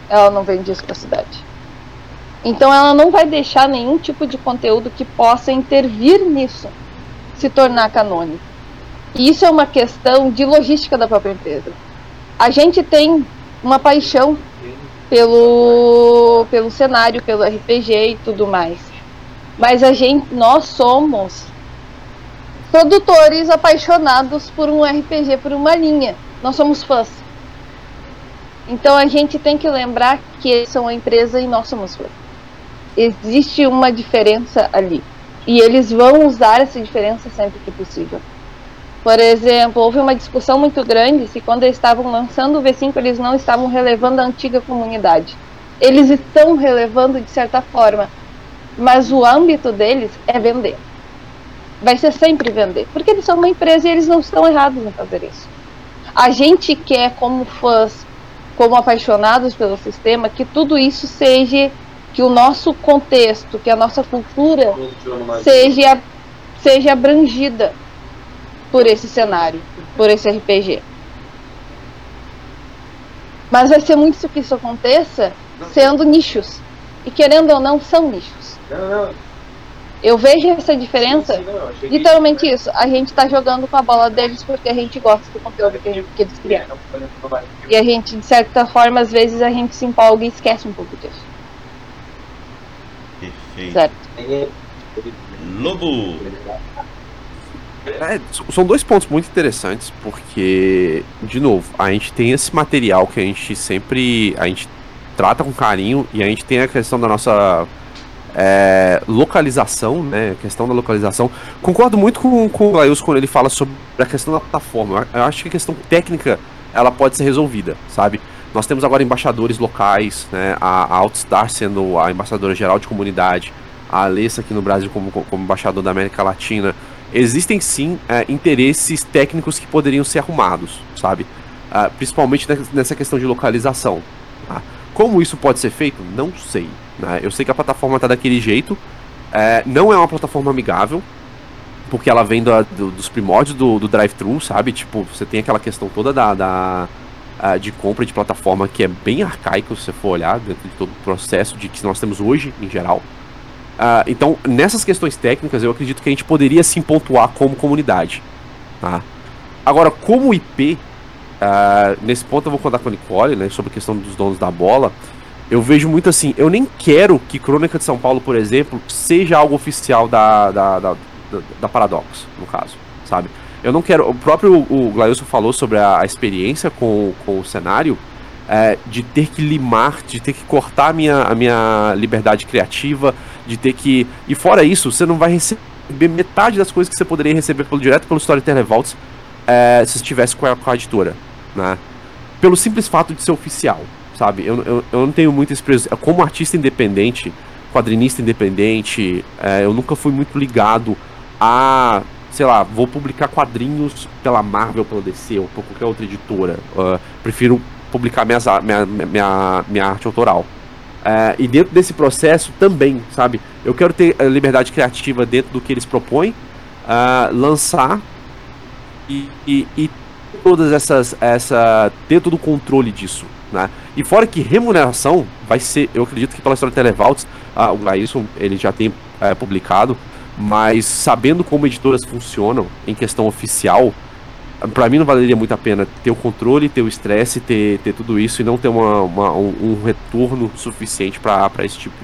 Ela não vende isso para a cidade. Então ela não vai deixar nenhum tipo de conteúdo que possa intervir nisso se tornar canônico. E isso é uma questão de logística da própria empresa. A gente tem uma paixão pelo, pelo cenário, pelo RPG e tudo mais. Mas a gente, nós somos produtores apaixonados por um RPG, por uma linha. Nós somos fãs. Então a gente tem que lembrar que eles são a empresa e nós somos fãs. Existe uma diferença ali. E eles vão usar essa diferença sempre que possível. Por exemplo, houve uma discussão muito grande se quando eles estavam lançando o V5 eles não estavam relevando a antiga comunidade. Eles estão relevando de certa forma, mas o âmbito deles é vender. Vai ser sempre vender, porque eles são uma empresa e eles não estão errados em fazer isso. A gente quer, como fãs, como apaixonados pelo sistema, que tudo isso seja, que o nosso contexto, que a nossa cultura seja, seja abrangida por esse cenário, por esse RPG. Mas vai ser muito que isso aconteça sendo nichos. E querendo ou não, são nichos. Eu vejo essa diferença. Literalmente isso. A gente está jogando com a bola deles porque a gente gosta do conteúdo que, gente, que eles criaram. E a gente, de certa forma, às vezes a gente se empolga e esquece um pouco disso. Perfeito. Certo. Lobo. É, são dois pontos muito interessantes, porque, de novo, a gente tem esse material que a gente sempre. A gente trata com carinho e a gente tem a questão da nossa é, localização, né? Questão da localização. Concordo muito com, com o Lails quando ele fala sobre a questão da plataforma. Eu acho que a questão técnica ela pode ser resolvida, sabe? Nós temos agora embaixadores locais, né? A, a Outstar sendo a embaixadora geral de comunidade, a Alessa aqui no Brasil como, como embaixador da América Latina existem sim é, interesses técnicos que poderiam ser arrumados, sabe? Uh, principalmente nessa questão de localização. Tá? Como isso pode ser feito? Não sei. Né? Eu sei que a plataforma está daquele jeito. É, não é uma plataforma amigável, porque ela vem do, dos primórdios do, do drive-thru, sabe? Tipo, você tem aquela questão toda da, da de compra de plataforma que é bem arcaica, se você for olhar, dentro de todo o processo de que nós temos hoje, em geral. Uh, então, nessas questões técnicas, eu acredito que a gente poderia sim pontuar como comunidade. Tá? Agora, como IP, uh, ah, nesse ponto eu vou contar com a Nicole, né, sobre a questão dos donos da bola. Eu vejo muito assim, eu nem quero que Crônica de São Paulo, por exemplo, seja algo oficial da, da, da, da, Paradox, no caso, sabe? Eu não quero. O próprio o Glailson falou sobre a, a experiência com, com o cenário é, de ter que limar, de ter que cortar a minha, a minha liberdade criativa, de ter que. E fora isso, você não vai receber metade das coisas que você poderia receber pelo, direto pelo Storyteller Vaults é, se estivesse com a, com a editora, né? Pelo simples fato de ser oficial, sabe? Eu, eu, eu não tenho muito esse Como artista independente, quadrinista independente, é, eu nunca fui muito ligado a sei lá, vou publicar quadrinhos pela Marvel, pela DC ou por qualquer outra editora. Uh, prefiro publicar minhas, minha, minha, minha arte autoral. É, e dentro desse processo também, sabe? Eu quero ter liberdade criativa dentro do que eles propõem, uh, lançar e, e, e, todas essas. Essa, ter todo o controle disso. Né? E fora que remuneração vai ser, eu acredito que pela história de Televalts, uh, o Gailson ele já tem uh, publicado, mas sabendo como editoras funcionam em questão oficial, para mim não valeria muito a pena ter o controle, ter o estresse, ter, ter tudo isso e não ter uma, uma um, um, retorno suficiente para esse tipo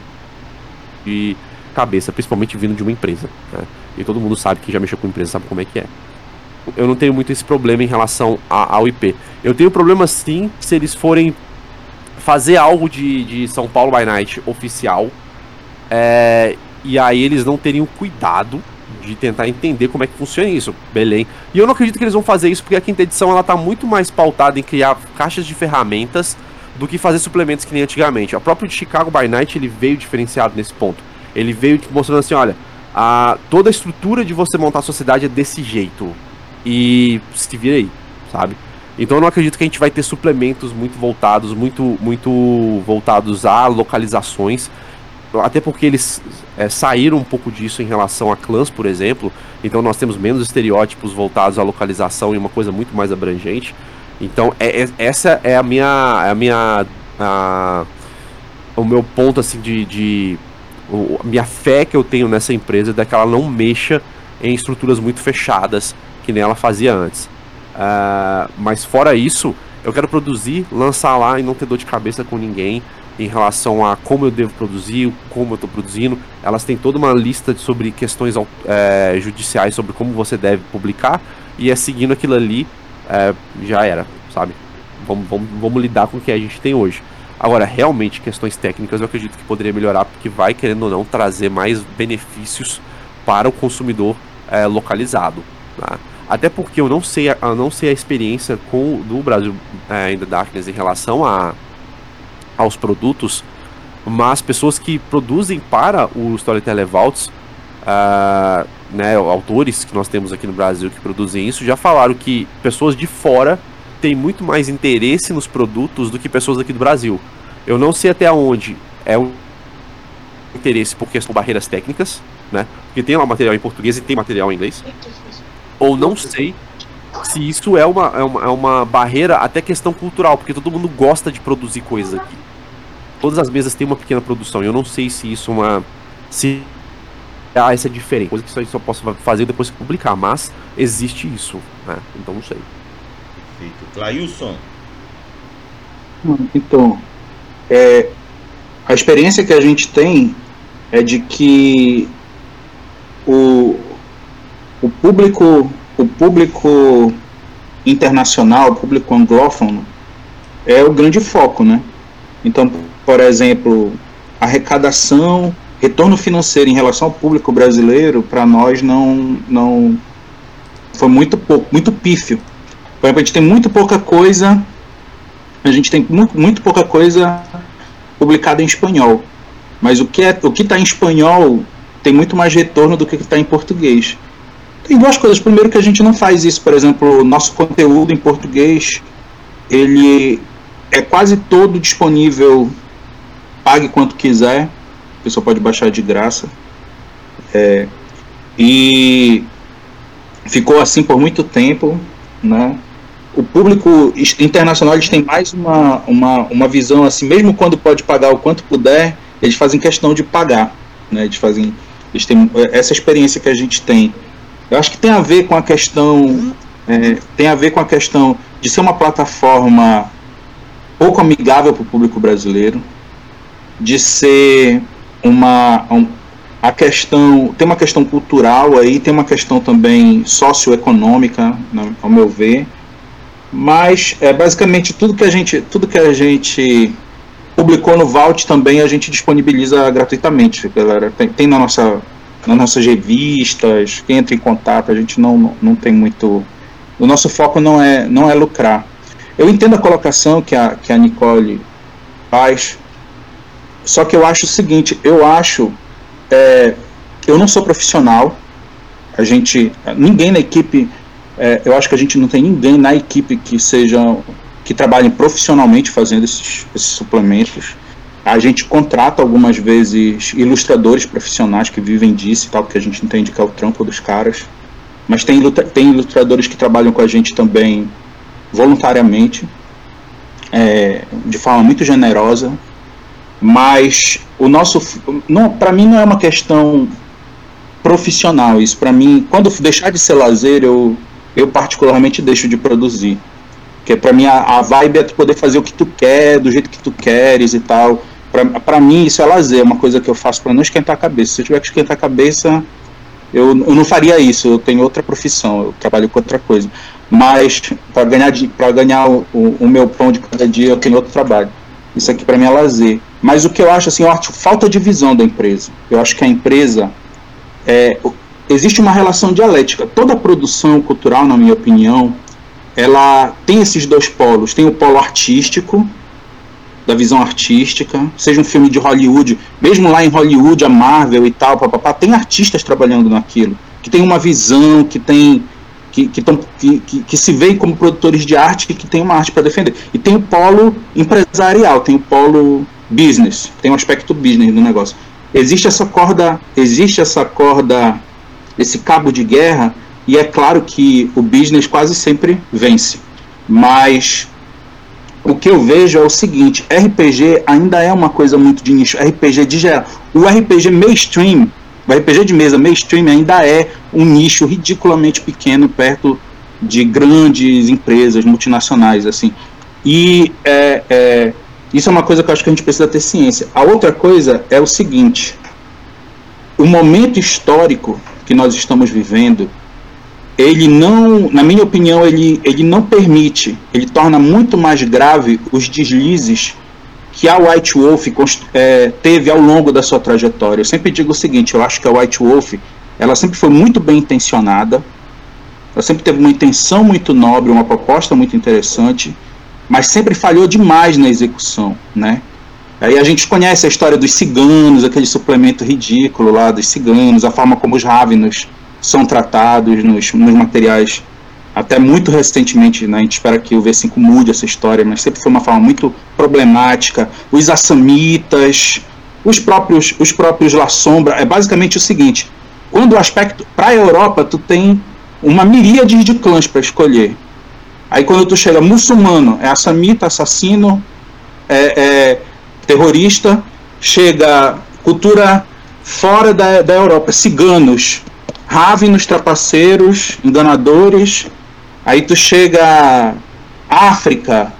de cabeça, principalmente vindo de uma empresa. Né? E todo mundo sabe que já mexeu com empresa, sabe como é que é. Eu não tenho muito esse problema em relação a, ao IP. Eu tenho problema sim se eles forem fazer algo de, de São Paulo by Night oficial é, e aí eles não teriam cuidado de tentar entender como é que funciona isso, Belém. E eu não acredito que eles vão fazer isso porque a quinta edição ela tá muito mais pautada em criar caixas de ferramentas do que fazer suplementos que nem antigamente. O próprio Chicago by Night ele veio diferenciado nesse ponto. Ele veio mostrando assim, olha, a, toda a estrutura de você montar a sociedade é desse jeito. E se vira aí, sabe? Então eu não acredito que a gente vai ter suplementos muito voltados, muito, muito voltados a localizações. Até porque eles é, saíram um pouco disso em relação a clãs, por exemplo. Então nós temos menos estereótipos voltados à localização e uma coisa muito mais abrangente. Então é, é, essa é a minha, é a minha, a, o meu ponto assim de, de o, minha fé que eu tenho nessa empresa é que ela não mexa em estruturas muito fechadas que nem ela fazia antes. Uh, mas fora isso, eu quero produzir, lançar lá e não ter dor de cabeça com ninguém em relação a como eu devo produzir, como eu estou produzindo. Elas têm toda uma lista sobre questões é, judiciais sobre como você deve publicar e é seguindo aquilo ali é, já era, sabe? Vamos, vamos, vamos lidar com o que a gente tem hoje. Agora, realmente, questões técnicas eu acredito que poderia melhorar, porque vai, querendo ou não, trazer mais benefícios para o consumidor é, localizado. Tá? Até porque eu não sei, eu não sei a experiência com do Brasil é, ainda Darkness em relação a, aos produtos, mas pessoas que produzem para o Storyteller Vaults, uh, né, autores que nós temos aqui no Brasil que produzem isso, já falaram que pessoas de fora têm muito mais interesse nos produtos do que pessoas aqui do Brasil. Eu não sei até onde é um interesse por questão de barreiras técnicas, né? Porque tem lá material em português e tem material em inglês. Ou não sei se isso é uma, é uma, é uma barreira até questão cultural, porque todo mundo gosta de produzir coisas aqui. Todas as mesas têm uma pequena produção. Eu não sei se isso é uma. Se ah, essa é diferente, coisa que só, só posso fazer depois que publicar, mas existe isso, né? Então não sei. Perfeito. Clailson. Então, é, a experiência que a gente tem é de que o, o público o público internacional, o público anglófono é o grande foco, né? Então, por exemplo, arrecadação retorno financeiro em relação ao público brasileiro, para nós não, não foi muito pouco, muito pífio. Por exemplo, a gente tem muito pouca coisa, a gente tem muito, muito pouca coisa publicada em espanhol. Mas o que é, o que está em espanhol tem muito mais retorno do que está em português. Tem duas coisas. Primeiro que a gente não faz isso, por exemplo, nosso conteúdo em português, ele é quase todo disponível, pague quanto quiser pessoa pode baixar de graça. É, e ficou assim por muito tempo, né? O público internacional eles têm mais uma, uma, uma visão assim, mesmo quando pode pagar o quanto puder, eles fazem questão de pagar, né? Eles fazem, eles têm essa experiência que a gente tem. Eu acho que tem a ver com a questão, é, tem a ver com a questão de ser uma plataforma pouco amigável para o público brasileiro, de ser uma um, a questão tem uma questão cultural aí tem uma questão também socioeconômica né, ao meu ver mas é basicamente tudo que a gente tudo que a gente publicou no Vault também a gente disponibiliza gratuitamente galera. Tem, tem na nossa nas nossas revistas quem entra em contato a gente não não tem muito o nosso foco não é não é lucrar eu entendo a colocação que a que a Nicole faz só que eu acho o seguinte, eu acho, é, eu não sou profissional, a gente, ninguém na equipe, é, eu acho que a gente não tem ninguém na equipe que seja, que trabalhe profissionalmente fazendo esses, esses suplementos. A gente contrata algumas vezes ilustradores profissionais que vivem disso e tal, porque a gente entende que é o trampo dos caras. Mas tem, tem ilustradores que trabalham com a gente também voluntariamente, é, de forma muito generosa. Mas o nosso, para mim não é uma questão profissional isso. Para mim, quando deixar de ser lazer, eu, eu particularmente deixo de produzir. Porque para mim a, a vibe é tu poder fazer o que tu quer, do jeito que tu queres e tal. Para mim isso é lazer, é uma coisa que eu faço para não esquentar a cabeça. Se eu tiver que esquentar a cabeça, eu, eu não faria isso. Eu tenho outra profissão, eu trabalho com outra coisa. Mas para ganhar, pra ganhar o, o, o meu pão de cada dia, eu tenho outro trabalho. Isso aqui para mim é lazer. Mas o que eu acho assim, eu acho falta de visão da empresa. Eu acho que a empresa é, existe uma relação dialética. Toda produção cultural, na minha opinião, ela tem esses dois polos. Tem o polo artístico, da visão artística, seja um filme de Hollywood, mesmo lá em Hollywood, a Marvel e tal, papapá, tem artistas trabalhando naquilo, que tem uma visão, que tem que, que, tão, que, que, que, se veem como produtores de arte e que tem uma arte para defender. E tem o polo empresarial, tem o polo business, tem um aspecto business do negócio. Existe essa corda, existe essa corda, esse cabo de guerra, e é claro que o business quase sempre vence. Mas o que eu vejo é o seguinte: RPG ainda é uma coisa muito de nicho. RPG de geral. O RPG mainstream, o RPG de mesa mainstream ainda é um nicho ridiculamente pequeno perto de grandes empresas multinacionais, assim. E é, é, isso é uma coisa que eu acho que a gente precisa ter ciência. A outra coisa é o seguinte: o momento histórico que nós estamos vivendo ele não, na minha opinião, ele, ele não permite, ele torna muito mais grave os deslizes que a White Wolf é, teve ao longo da sua trajetória. Eu sempre digo o seguinte, eu acho que a White Wolf, ela sempre foi muito bem intencionada, ela sempre teve uma intenção muito nobre, uma proposta muito interessante, mas sempre falhou demais na execução, né? Aí a gente conhece a história dos ciganos, aquele suplemento ridículo lá dos ciganos, a forma como os Ravenos são tratados nos, nos materiais até muito recentemente, né, a gente espera que o V5 mude essa história, mas sempre foi uma forma muito problemática. Os assamitas, os próprios, os próprios La Sombra, é basicamente o seguinte: quando o aspecto para a Europa, tu tem uma miríade de clãs para escolher. Aí quando tu chega muçulmano, é assamita, assassino, é, é terrorista, chega cultura fora da, da Europa, ciganos, Ravenos, trapaceiros, enganadores. Aí tu chega África,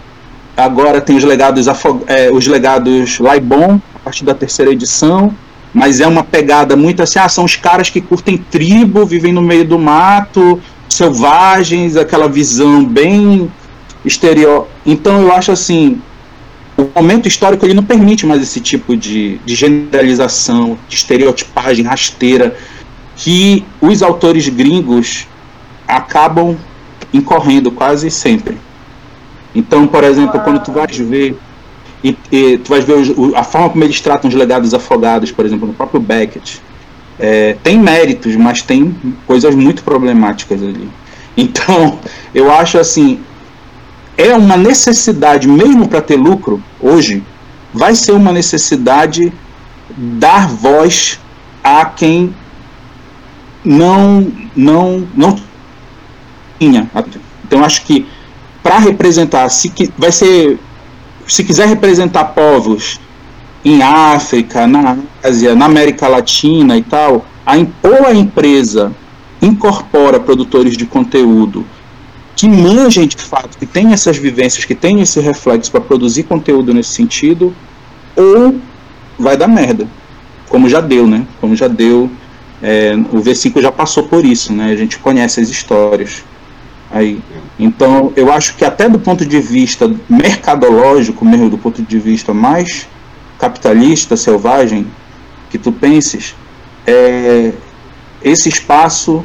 agora tem os legados, é, os legados Laibon, a partir da terceira edição, mas é uma pegada muito assim, ah, são os caras que curtem tribo, vivem no meio do mato, selvagens, aquela visão bem exterior. Então eu acho assim, o momento histórico ele não permite mais esse tipo de, de generalização, de estereotipagem rasteira que os autores gringos acabam incorrendo quase sempre. Então, por exemplo, quando tu vais ver e, e tu vais ver a forma como eles tratam os legados afogados, por exemplo, no próprio Beckett, é, tem méritos, mas tem coisas muito problemáticas ali. Então, *laughs* eu acho assim, é uma necessidade, mesmo para ter lucro, hoje, vai ser uma necessidade dar voz a quem não não não tinha. Então acho que para representar, se que vai ser se quiser representar povos em África, na Ásia, na América Latina e tal, a, ou a empresa incorpora produtores de conteúdo que manjem de fato, que tem essas vivências, que tem esse reflexo para produzir conteúdo nesse sentido, ou vai dar merda, como já deu, né? Como já deu é, o V5 já passou por isso, né? A gente conhece as histórias. Aí, então, eu acho que até do ponto de vista mercadológico, mesmo do ponto de vista mais capitalista, selvagem, que tu penses, é, esse espaço,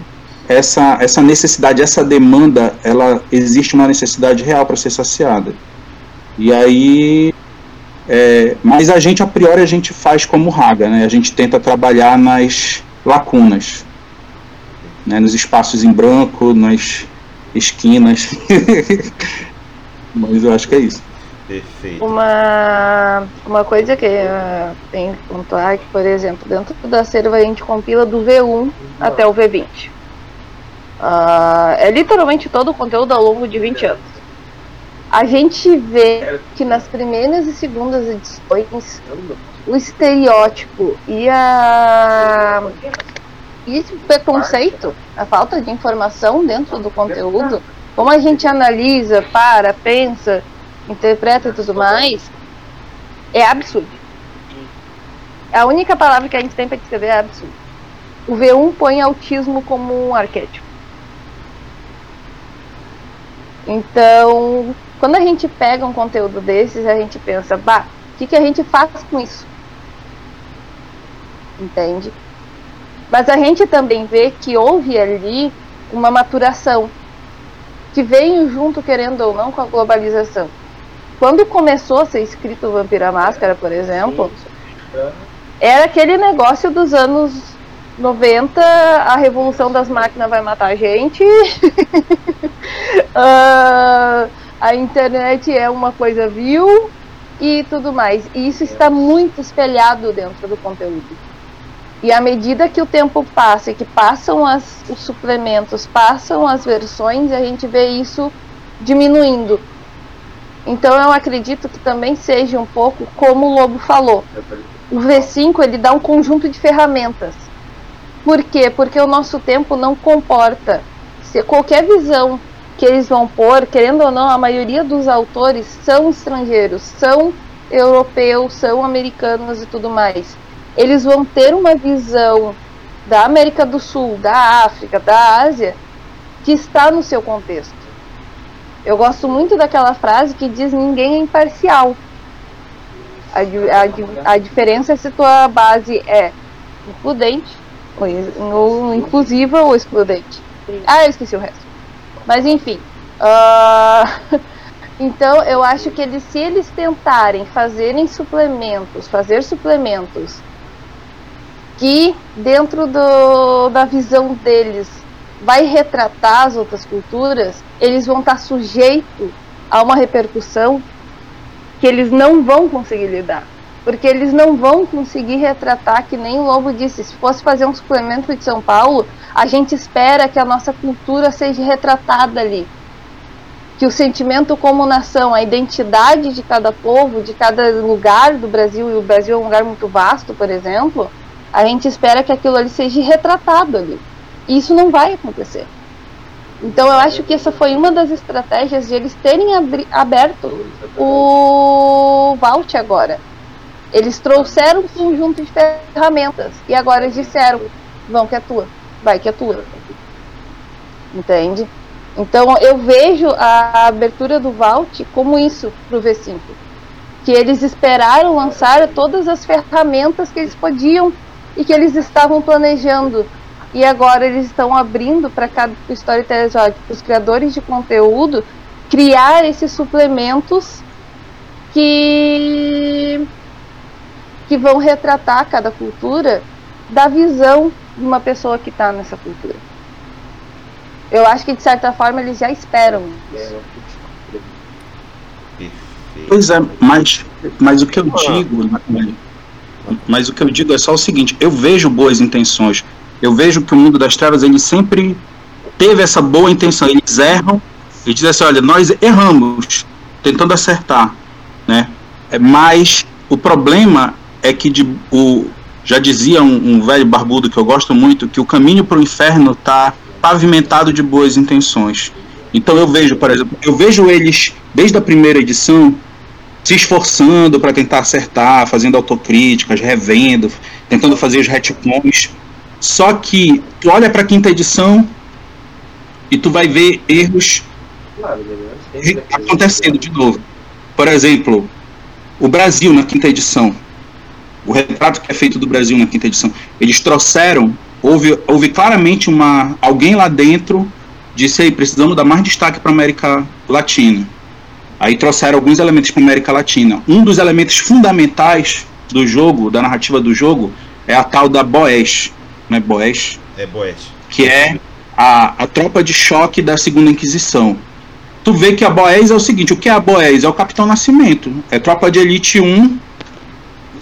essa, essa necessidade, essa demanda, ela existe uma necessidade real para ser saciada. E aí, é, mas a gente a priori a gente faz como raga, né? A gente tenta trabalhar nas lacunas, né, nos espaços em branco, nas esquinas. *laughs* Mas eu acho que é isso. Perfeito. Uma, uma coisa que uh, tem que pontuar é que, por exemplo, dentro da serva a gente compila do V1 até o V20. Uh, ah, é literalmente todo o conteúdo ao longo de 20 anos. A gente vê que nas primeiras e segundas edições o estereótipo e a e esse preconceito, a falta de informação dentro do conteúdo, como a gente analisa, para, pensa, interpreta e tudo mais, é absurdo. A única palavra que a gente tem para descrever é absurdo. O V1 põe autismo como um arquétipo. Então, quando a gente pega um conteúdo desses, a gente pensa, bah, O que, que a gente faz com isso? Entende? Mas a gente também vê que houve ali uma maturação que veio junto, querendo ou não, com a globalização. Quando começou a ser escrito Vampira Máscara, por exemplo, era aquele negócio dos anos 90, a revolução das máquinas vai matar a gente. uh, *laughs* a internet é uma coisa vil e tudo mais. E isso está muito espelhado dentro do conteúdo. E à medida que o tempo passa e que passam as, os suplementos, passam as versões, a gente vê isso diminuindo. Então eu acredito que também seja um pouco como o Lobo falou. O V5 ele dá um conjunto de ferramentas. Por quê? Porque o nosso tempo não comporta. Se qualquer visão que eles vão pôr, querendo ou não, a maioria dos autores são estrangeiros, são europeus, são americanos e tudo mais eles vão ter uma visão da América do Sul, da África, da Ásia, que está no seu contexto. Eu gosto muito daquela frase que diz ninguém é imparcial. A, a, a diferença é se tua base é includente, ou inclusiva ou excludente. Ah, eu esqueci o resto. Mas enfim. Uh, *laughs* então eu acho que eles, se eles tentarem fazerem suplementos, fazer suplementos que dentro do, da visão deles vai retratar as outras culturas, eles vão estar sujeitos a uma repercussão que eles não vão conseguir lidar. Porque eles não vão conseguir retratar, que nem o Lobo disse, se fosse fazer um suplemento de São Paulo, a gente espera que a nossa cultura seja retratada ali. Que o sentimento como nação, a identidade de cada povo, de cada lugar do Brasil, e o Brasil é um lugar muito vasto, por exemplo, a gente espera que aquilo ali seja retratado ali. E isso não vai acontecer. Então eu acho que essa foi uma das estratégias de eles terem aberto o Vault agora. Eles trouxeram um conjunto de ferramentas e agora disseram, vão que é tua, vai que é tua. Entende? Então eu vejo a abertura do Vault como isso para o V5. Que eles esperaram lançar todas as ferramentas que eles podiam e que eles estavam planejando e agora eles estão abrindo para cada storyteller, para os criadores de conteúdo criar esses suplementos que que vão retratar cada cultura da visão de uma pessoa que está nessa cultura. Eu acho que de certa forma eles já esperam. Pois é, mas, mas o que eu digo, mas o que eu digo é só o seguinte: eu vejo boas intenções. Eu vejo que o mundo das trevas ele sempre teve essa boa intenção. Eles erram e dizem assim: olha, nós erramos, tentando acertar, né? É, mas o problema é que de, o, já dizia um, um, velho barbudo que eu gosto muito que o caminho para o inferno está pavimentado de boas intenções. Então eu vejo, por exemplo, eu vejo eles desde a primeira edição se esforçando para tentar acertar, fazendo autocríticas, revendo, tentando fazer os retcons. Só que tu olha para a quinta edição e tu vai ver erros acontecendo de novo. Por exemplo, o Brasil na quinta edição, o retrato que é feito do Brasil na quinta edição, eles trouxeram, houve, houve claramente uma alguém lá dentro disse aí precisamos dar mais destaque para a América Latina Aí trouxeram alguns elementos para América Latina. Um dos elementos fundamentais do jogo, da narrativa do jogo, é a tal da Boés, né? Boés. É Boés. Que é a, a tropa de choque da Segunda Inquisição. Tu vê que a Boés é o seguinte, o que é a Boés? É o Capitão Nascimento. É tropa de elite 1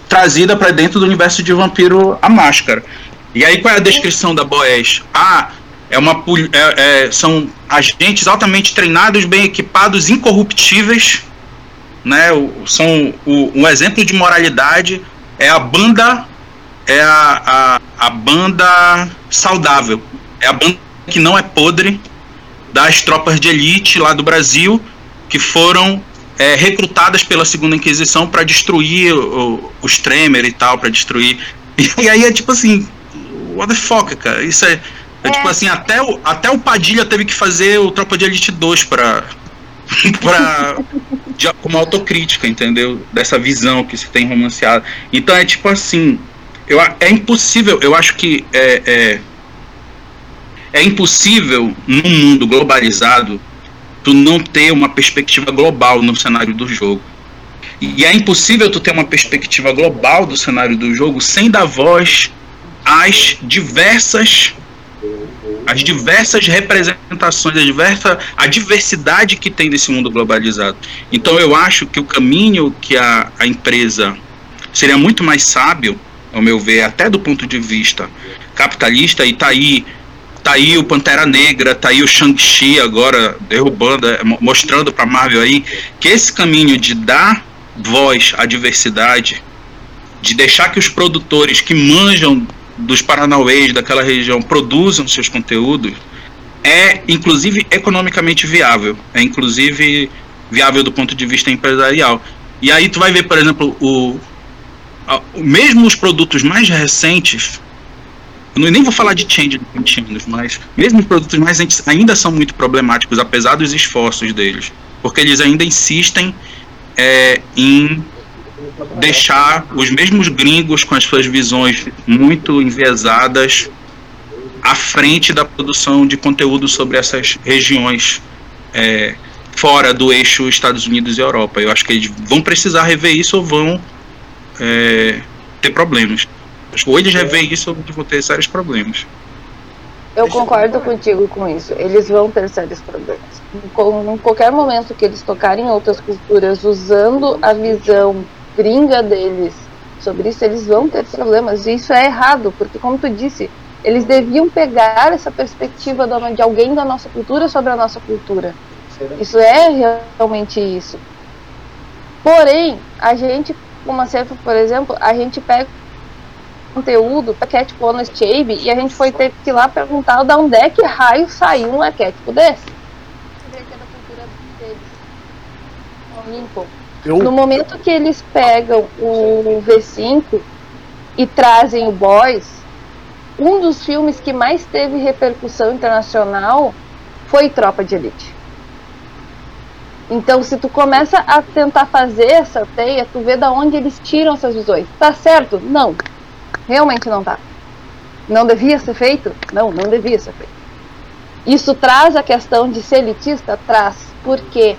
trazida para dentro do universo de Vampiro a Máscara. E aí qual é a descrição da Boés? Ah, é uma, é, é, são agentes altamente treinados, bem equipados, incorruptíveis. Né? O, são o, um exemplo de moralidade. É a banda. É a, a, a banda saudável. É a banda que não é podre das tropas de elite lá do Brasil que foram é, recrutadas pela Segunda Inquisição para destruir o, os Tremer e tal, para destruir. E, *laughs* e aí é tipo assim, what the fuck, cara? Isso é é, tipo assim, até o, até o Padilha teve que fazer o Tropa de Elite 2 pra. *laughs* pra de, como autocrítica, entendeu? Dessa visão que se tem romanceado. Então é tipo assim, eu, é impossível, eu acho que é, é, é impossível num mundo globalizado tu não ter uma perspectiva global no cenário do jogo. E é impossível tu ter uma perspectiva global do cenário do jogo sem dar voz às diversas as diversas representações, a, diversa, a diversidade que tem nesse mundo globalizado. Então eu acho que o caminho que a, a empresa seria muito mais sábio, ao meu ver, até do ponto de vista capitalista, e tá aí tá aí o Pantera Negra, tá aí o Shang-Chi agora derrubando, é, mostrando para Marvel aí que esse caminho de dar voz à diversidade, de deixar que os produtores que manjam dos Paranauês daquela região produzam seus conteúdos, é inclusive economicamente viável, é inclusive viável do ponto de vista empresarial. E aí tu vai ver, por exemplo, o, a, mesmo os produtos mais recentes, eu nem vou falar de change de 20 anos, mas mesmo os produtos mais recentes ainda são muito problemáticos, apesar dos esforços deles, porque eles ainda insistem é, em deixar os mesmos gringos com as suas visões muito enviesadas à frente da produção de conteúdo sobre essas regiões é, fora do eixo Estados Unidos e Europa. Eu acho que eles vão precisar rever isso ou vão é, ter problemas. Ou eles rever isso ou vão ter sérios problemas. Eu concordo contigo com isso. Eles vão ter sérios problemas. Em qualquer momento que eles tocarem outras culturas usando a visão gringa deles sobre isso, eles vão ter problemas. E isso é errado, porque, como tu disse, eles deviam pegar essa perspectiva de alguém da nossa cultura sobre a nossa cultura. Isso é realmente isso. Porém, a gente, como a Cefa, por exemplo, a gente pega conteúdo para arquétipo Honest Abe e a gente foi ter que ir lá perguntar de onde é que raio saiu um arquétipo desse. Que é da cultura deles. Lincoln. Eu... No momento que eles pegam o V5 e trazem o Boys, um dos filmes que mais teve repercussão internacional foi Tropa de Elite. Então, se tu começa a tentar fazer essa teia, tu vê da onde eles tiram essas visões. Tá certo? Não. Realmente não tá. Não devia ser feito? Não, não devia ser feito. Isso traz a questão de ser elitista? Traz. Por quê?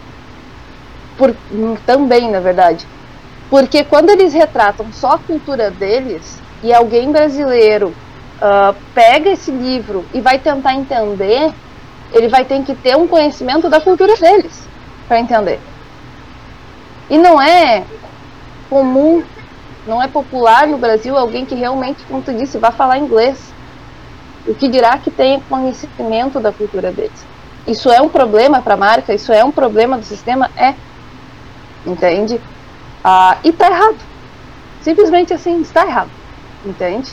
Por, também, na verdade. Porque quando eles retratam só a cultura deles e alguém brasileiro uh, pega esse livro e vai tentar entender, ele vai ter que ter um conhecimento da cultura deles para entender. E não é comum, não é popular no Brasil alguém que realmente, como tu disse, vá falar inglês. O que dirá que tenha conhecimento da cultura deles. Isso é um problema para a marca, isso é um problema do sistema? É entende? Ah, e tá errado. Simplesmente assim, está errado, entende?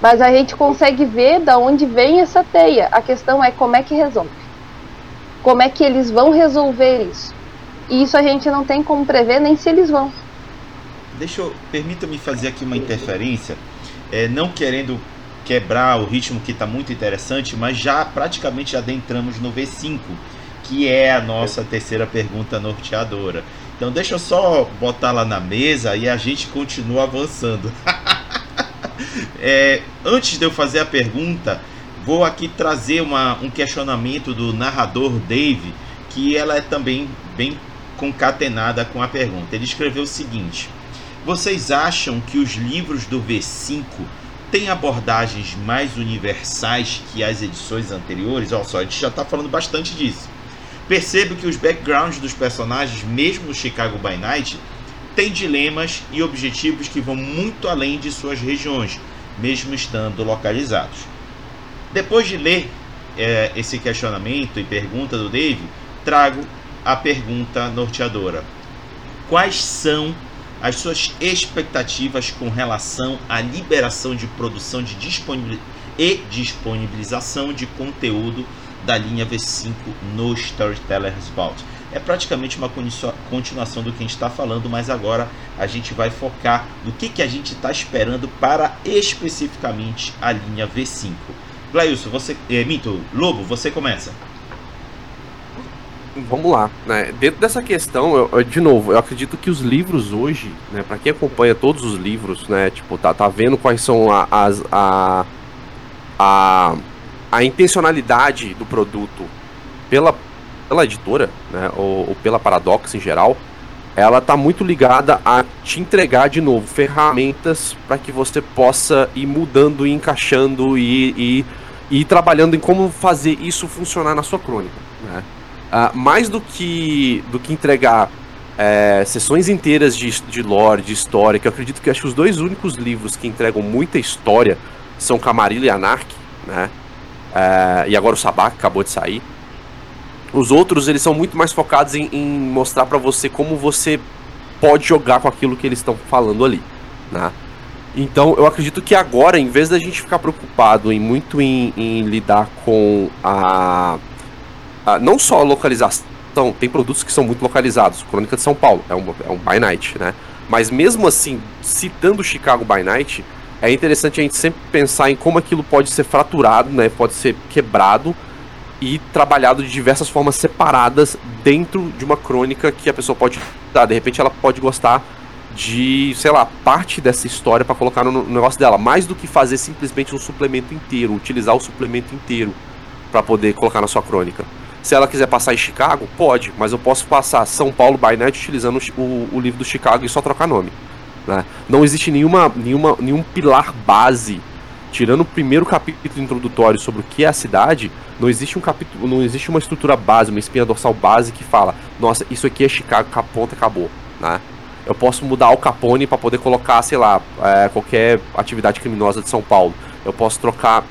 Mas a gente consegue ver da onde vem essa teia. A questão é como é que resolve. Como é que eles vão resolver isso? E isso a gente não tem como prever nem se eles vão. Deixa eu, permita-me fazer aqui uma interferência, é, não querendo quebrar o ritmo que está muito interessante, mas já praticamente adentramos no V5 que é a nossa terceira pergunta norteadora. Então deixa eu só botar lá na mesa e a gente continua avançando. *laughs* é, antes de eu fazer a pergunta, vou aqui trazer uma, um questionamento do narrador Dave, que ela é também bem concatenada com a pergunta. Ele escreveu o seguinte: Vocês acham que os livros do V5 têm abordagens mais universais que as edições anteriores? Olha só, a gente já está falando bastante disso. Percebo que os backgrounds dos personagens, mesmo no Chicago by Night, têm dilemas e objetivos que vão muito além de suas regiões, mesmo estando localizados. Depois de ler é, esse questionamento e pergunta do Dave, trago a pergunta norteadora: Quais são as suas expectativas com relação à liberação de produção de e disponibilização de conteúdo da linha V5 no Storyteller's Vault. É praticamente uma continuação do que a gente está falando, mas agora a gente vai focar no que, que a gente está esperando para especificamente a linha V5. Glailson, você. É, Mito, Lobo, você começa. vamos lá, né? Dentro dessa questão, eu, eu, de novo, eu acredito que os livros hoje, né, para quem acompanha todos os livros, né, tipo, tá, tá vendo quais são a, as, a, a, a intencionalidade do produto pela, pela editora, né, ou, ou pela Paradox em geral, ela tá muito ligada a te entregar de novo ferramentas para que você possa ir mudando e encaixando e, e, e trabalhando em como fazer isso funcionar na sua crônica, né? Uh, mais do que, do que entregar é, sessões inteiras de, de lore, de história, que eu acredito que acho que os dois únicos livros que entregam muita história são Camarilla e Anark, né? É, e agora o Sabak acabou de sair. Os outros, eles são muito mais focados em, em mostrar para você como você pode jogar com aquilo que eles estão falando ali, né? Então, eu acredito que agora, em vez da gente ficar preocupado em muito em, em lidar com a ah, não só localização, tem produtos que são muito localizados. Crônica de São Paulo é um, é um by night, né? Mas mesmo assim, citando Chicago by night, é interessante a gente sempre pensar em como aquilo pode ser fraturado, né? Pode ser quebrado e trabalhado de diversas formas separadas dentro de uma crônica que a pessoa pode dar. De repente ela pode gostar de, sei lá, parte dessa história para colocar no negócio dela, mais do que fazer simplesmente um suplemento inteiro, utilizar o suplemento inteiro para poder colocar na sua crônica. Se ela quiser passar em Chicago, pode, mas eu posso passar São Paulo by Night utilizando o, o livro do Chicago e só trocar nome. Né? Não existe nenhuma, nenhuma, nenhum pilar base. Tirando o primeiro capítulo introdutório sobre o que é a cidade, não existe um capítulo, não existe uma estrutura base, uma espinha dorsal base que fala, nossa, isso aqui é Chicago, ponto acabou, né? Eu posso mudar o Capone para poder colocar, sei lá, é, qualquer atividade criminosa de São Paulo. Eu posso trocar,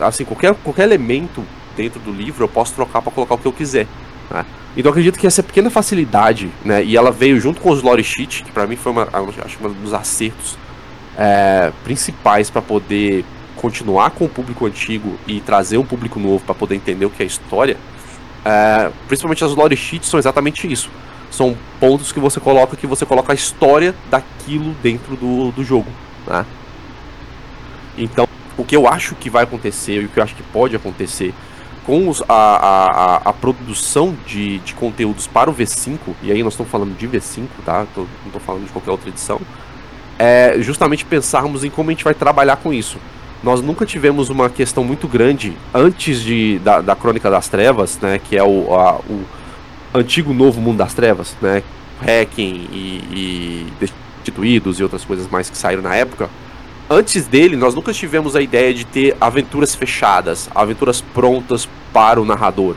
assim, qualquer, qualquer elemento dentro do livro, eu posso trocar para colocar o que eu quiser. Né? Então acredito que essa pequena facilidade, né, e ela veio junto com os lore sheet, que para mim foi uma, acho um dos acertos é, principais para poder continuar com o público antigo e trazer um público novo para poder entender o que é história. É, principalmente as lore sheets são exatamente isso. São pontos que você coloca que você coloca a história daquilo dentro do, do jogo. Né? Então, o que eu acho que vai acontecer e o que eu acho que pode acontecer com os, a, a, a, produção de, de conteúdos para o V5, e aí nós estamos falando de V5, tá? Tô, não estou falando de qualquer outra edição, é justamente pensarmos em como a gente vai trabalhar com isso. Nós nunca tivemos uma questão muito grande antes de, da, da Crônica das Trevas, né? Que é o, a, o antigo novo mundo das trevas, né? Hacking e, e Destituídos e outras coisas mais que saíram na época antes dele, nós nunca tivemos a ideia de ter aventuras fechadas, aventuras prontas para o narrador.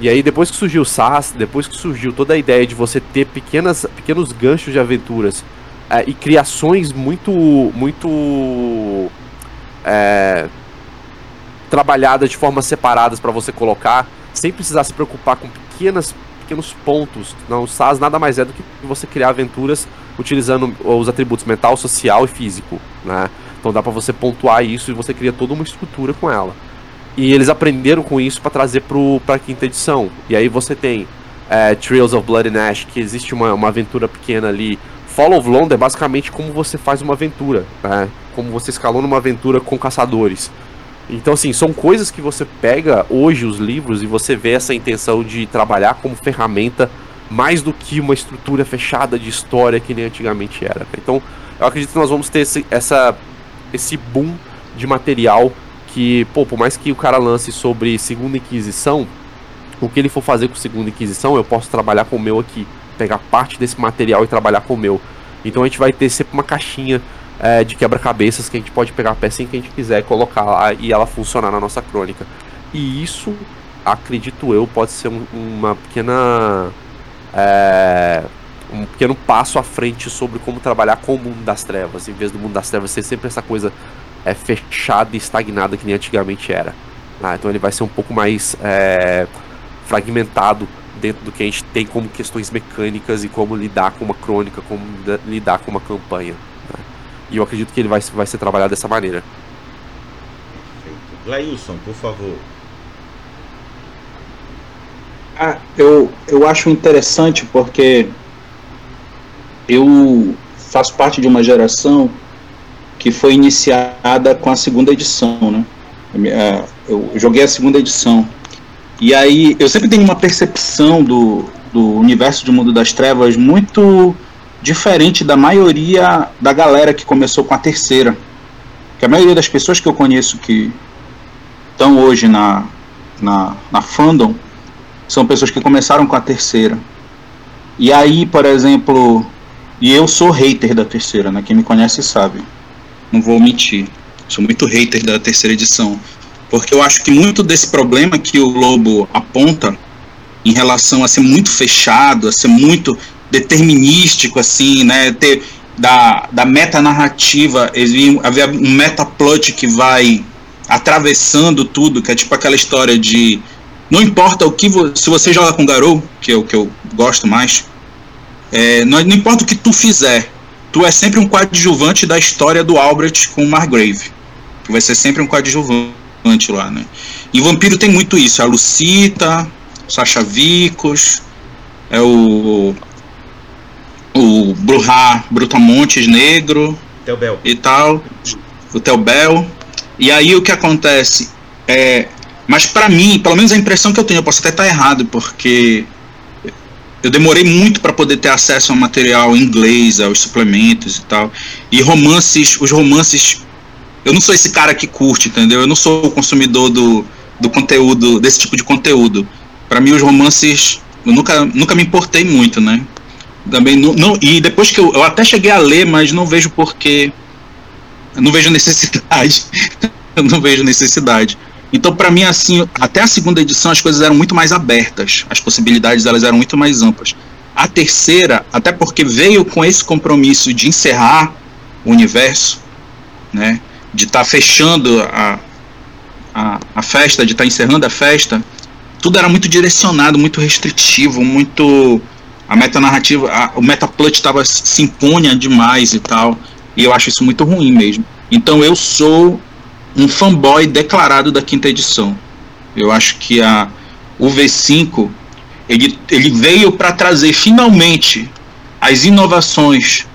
E aí, depois que surgiu o SAS, depois que surgiu toda a ideia de você ter pequenas, pequenos ganchos de aventuras é, e criações muito, muito é, trabalhadas de formas separadas para você colocar, sem precisar se preocupar com pequenas, pequenos pontos. Não, o SAS nada mais é do que você criar aventuras utilizando os atributos mental, social e físico, né? Então dá para você pontuar isso e você cria toda uma estrutura com ela. E eles aprenderam com isso para trazer para a quinta edição. E aí você tem é, Trails of Blood and Ash, que existe uma, uma aventura pequena ali. Fall of London é basicamente como você faz uma aventura, né? Como você escalou numa aventura com caçadores. Então, assim, são coisas que você pega hoje os livros e você vê essa intenção de trabalhar como ferramenta mais do que uma estrutura fechada de história que nem antigamente era. Então, eu acredito que nós vamos ter esse, essa, esse boom de material que, pô, por mais que o cara lance sobre Segunda Inquisição, o que ele for fazer com Segunda Inquisição, eu posso trabalhar com o meu aqui, pegar parte desse material e trabalhar com o meu. Então a gente vai ter sempre uma caixinha é, de quebra-cabeças que a gente pode pegar a peça que a gente quiser colocar lá e ela funcionar na nossa crônica. E isso, acredito eu, pode ser um, uma pequena é, um pequeno passo à frente sobre como trabalhar com o mundo das trevas, em vez do mundo das trevas ser sempre essa coisa é, fechada e estagnada que nem antigamente era. Ah, então ele vai ser um pouco mais é, fragmentado dentro do que a gente tem como questões mecânicas e como lidar com uma crônica, como lidar com uma campanha. Né? E eu acredito que ele vai, vai ser trabalhado dessa maneira. Perfeito. Glailson, por favor. Ah, eu, eu acho interessante porque eu faço parte de uma geração que foi iniciada com a segunda edição, né? Eu joguei a segunda edição. E aí, eu sempre tenho uma percepção do, do universo de Mundo das Trevas muito diferente da maioria da galera que começou com a terceira. Que a maioria das pessoas que eu conheço que estão hoje na, na, na fandom são pessoas que começaram com a terceira. E aí, por exemplo, e eu sou hater da terceira, né? Quem me conhece sabe. Não vou mentir. Sou muito hater da terceira edição. Porque eu acho que muito desse problema que o Lobo aponta em relação a ser muito fechado, a ser muito determinístico, assim, né? Ter da, da metanarrativa, havia um metaplot que vai atravessando tudo, que é tipo aquela história de não importa o que vo, se você joga com Garou, que é o que eu gosto mais, é, não, não, importa o que tu fizer, tu é sempre um coadjuvante da história do Albrecht com o Margrave, que vai ser sempre um coadjuvante lá, né? E Vampiro tem muito isso, é a Lucita, Sasha Vicos, é o o Bruhá Brutamontes Negro Teobel. e tal, o Teobel. E aí o que acontece é, mas para mim, pelo menos a impressão que eu tenho, eu posso até estar errado, porque eu demorei muito para poder ter acesso ao material em inglês, aos suplementos e tal. E romances, os romances, eu não sou esse cara que curte, entendeu? Eu não sou o consumidor do, do conteúdo, desse tipo de conteúdo. Para mim os romances, eu nunca, nunca me importei muito, né? Também não, não, e depois que eu, eu até cheguei a ler, mas não vejo porquê. não vejo necessidade. eu não vejo necessidade. *laughs* Então, para mim, assim, até a segunda edição as coisas eram muito mais abertas, as possibilidades elas eram muito mais amplas. A terceira, até porque veio com esse compromisso de encerrar o universo, né, de estar tá fechando a, a, a festa, de estar tá encerrando a festa, tudo era muito direcionado, muito restritivo, muito a metanarrativa, a, o metaplot estava se impunha demais e tal. E eu acho isso muito ruim mesmo. Então eu sou um fanboy declarado da quinta edição. Eu acho que a o V5 ele, ele veio para trazer finalmente as inovações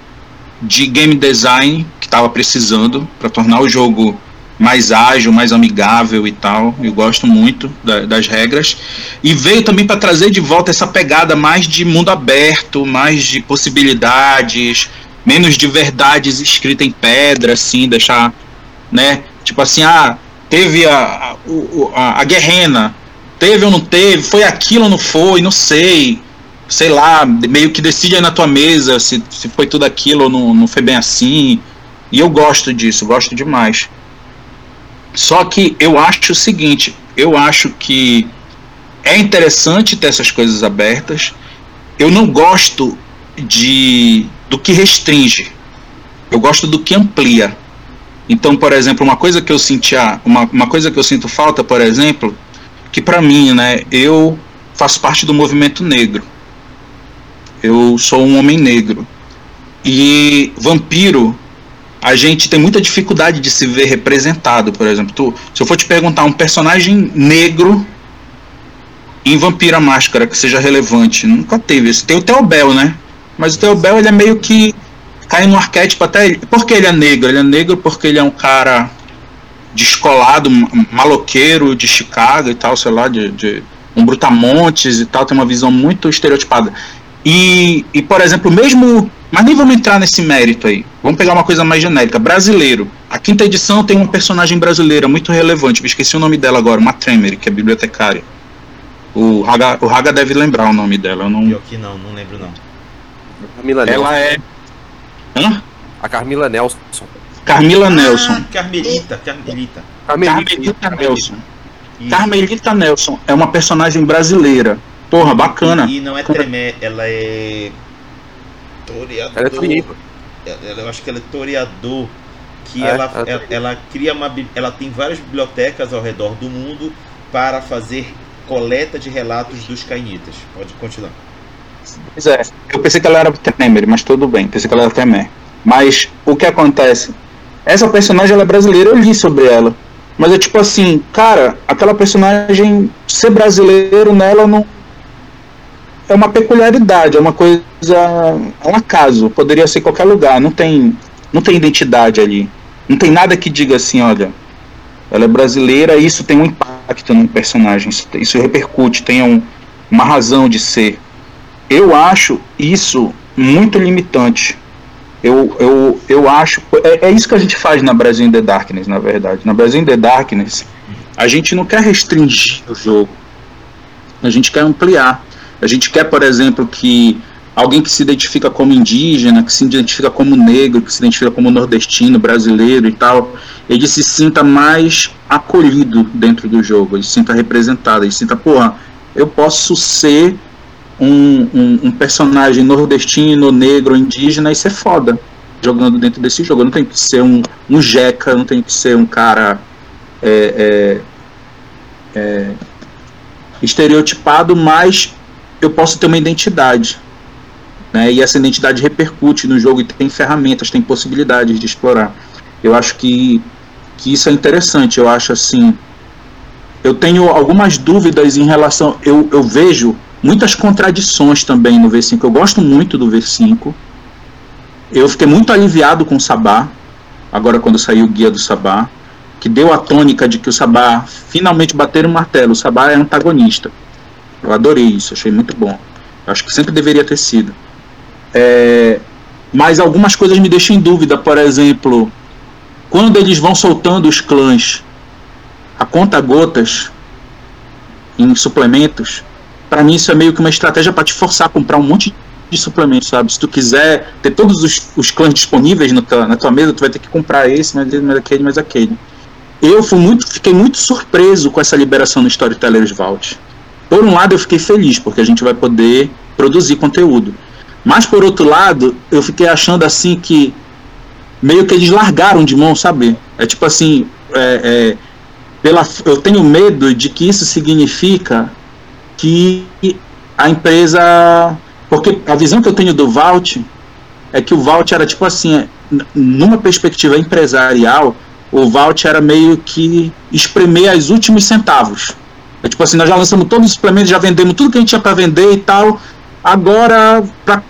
de game design que estava precisando para tornar o jogo mais ágil, mais amigável e tal. Eu gosto muito da, das regras. E veio também para trazer de volta essa pegada mais de mundo aberto, mais de possibilidades, menos de verdades escritas em pedra, assim, deixar, né? Tipo assim, ah, teve a, a, a guerrena, teve ou não teve, foi aquilo ou não foi, não sei. Sei lá, meio que decide aí na tua mesa se, se foi tudo aquilo ou não, não foi bem assim. E eu gosto disso, gosto demais. Só que eu acho o seguinte, eu acho que é interessante ter essas coisas abertas. Eu não gosto de do que restringe. Eu gosto do que amplia. Então, por exemplo, uma coisa que eu sentia, uma, uma coisa que eu sinto falta, por exemplo, que para mim, né, eu faço parte do movimento negro. Eu sou um homem negro. E vampiro a gente tem muita dificuldade de se ver representado, por exemplo. Tu, se eu for te perguntar um personagem negro em Vampira Máscara que seja relevante, nunca teve. Tem o Theobel, né? Mas o Theobel ele é meio que cai no arquétipo até. Por que ele é negro? Ele é negro porque ele é um cara descolado, maloqueiro de Chicago e tal, sei lá, de, de um brutamontes e tal, tem uma visão muito estereotipada. E, e, por exemplo, mesmo mas nem vamos entrar nesse mérito aí. Vamos pegar uma coisa mais genérica. Brasileiro. A quinta edição tem uma personagem brasileira muito relevante. Me esqueci o nome dela agora, uma Tremery, que é bibliotecária. O Raga, o Raga deve lembrar o nome dela. Eu não... Eu aqui não, não lembro não. Ela é. Hã? A Carmila Nelson. Carmila ah, Nelson. Carmelita, Carmelita. Carmelita, Carmelita Nelson. Isso. Carmelita Nelson é uma personagem brasileira. Porra, bacana. E, e não é Tremé, ela é Toreador. Ela é Toreador. Eu acho que ela é Toreador. Que é, ela, ela, ela, cria uma. Ela tem várias bibliotecas ao redor do mundo para fazer coleta de relatos dos cainitas. Pode continuar. Pois é, eu pensei que ela era Temer, mas tudo bem, pensei que ela era Temer. Mas o que acontece? Essa personagem ela é brasileira, eu li sobre ela. Mas é tipo assim, cara, aquela personagem ser brasileiro nela não, é uma peculiaridade, é uma coisa, é um acaso, poderia ser qualquer lugar, não tem, não tem identidade ali. Não tem nada que diga assim, olha, ela é brasileira, isso tem um impacto num personagem, isso, isso repercute, tem um, uma razão de ser. Eu acho isso muito limitante. Eu, eu, eu acho. É, é isso que a gente faz na Brasil in the Darkness, na verdade. Na Brasil in the Darkness, a gente não quer restringir o jogo. A gente quer ampliar. A gente quer, por exemplo, que alguém que se identifica como indígena, que se identifica como negro, que se identifica como nordestino, brasileiro e tal, ele se sinta mais acolhido dentro do jogo, ele se sinta representado, ele se sinta, porra, eu posso ser um, um, um personagem nordestino, negro, indígena e ser foda jogando dentro desse jogo. Eu não tenho que ser um, um jeca, não tenho que ser um cara é, é, é, estereotipado, mas eu posso ter uma identidade. Né? E essa identidade repercute no jogo e tem ferramentas, tem possibilidades de explorar. Eu acho que, que isso é interessante. Eu acho assim. Eu tenho algumas dúvidas em relação. Eu, eu vejo muitas contradições também no V5. Eu gosto muito do V5. Eu fiquei muito aliviado com o Sabá, agora quando saiu o guia do Sabá, que deu a tônica de que o Sabá finalmente bateram o martelo. O Sabá é antagonista. Eu adorei isso, achei muito bom. Eu acho que sempre deveria ter sido. É, mas algumas coisas me deixam em dúvida, por exemplo, quando eles vão soltando os clãs a conta gotas em suplementos, para mim isso é meio que uma estratégia para te forçar a comprar um monte de suplementos, sabe? Se tu quiser ter todos os, os clãs disponíveis no tua, na tua mesa, tu vai ter que comprar esse, mais mais aquele, mais aquele. Eu fui muito, fiquei muito surpreso com essa liberação no Storytellers Vault. Por um lado, eu fiquei feliz, porque a gente vai poder produzir conteúdo. Mas por outro lado, eu fiquei achando assim que meio que eles largaram de mão, sabe? É tipo assim, é, é, pela, eu tenho medo de que isso significa que a empresa, porque a visão que eu tenho do Vault é que o Vault era tipo assim, é, numa perspectiva empresarial, o Vault era meio que espremer os últimos centavos. É tipo assim, nós já lançamos todos os suplementos, já vendemos tudo que a gente tinha para vender e tal. Agora, para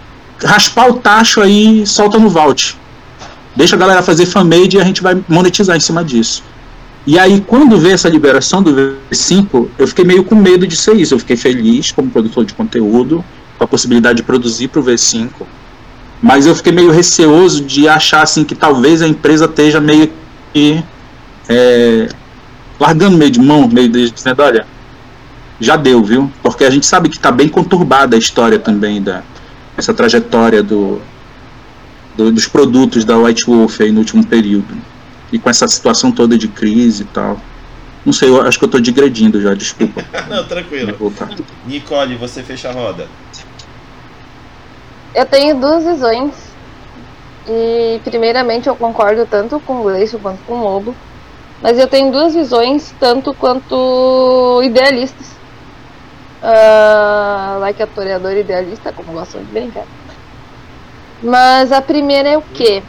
raspar o tacho aí solta no vault. Deixa a galera fazer fanmade e a gente vai monetizar em cima disso. E aí, quando veio essa liberação do V5, eu fiquei meio com medo de ser isso. Eu fiquei feliz como produtor de conteúdo, com a possibilidade de produzir para o V5. Mas eu fiquei meio receoso de achar assim que talvez a empresa esteja meio que é, largando meio de mão, meio de dizendo, olha, já deu, viu? Porque a gente sabe que está bem conturbada a história também da, essa trajetória do, do, dos produtos da White Wolf aí no último período. E com essa situação toda de crise e tal. Não sei, eu acho que eu estou digredindo já, desculpa. *laughs* Não, tranquilo. Nicole, você fecha a roda. Eu tenho duas visões. E primeiramente eu concordo tanto com o Gleice quanto com o Lobo. Mas eu tenho duas visões, tanto quanto idealistas Uh, like a toreadora idealista, como gostam de brincar. Mas a primeira é o que?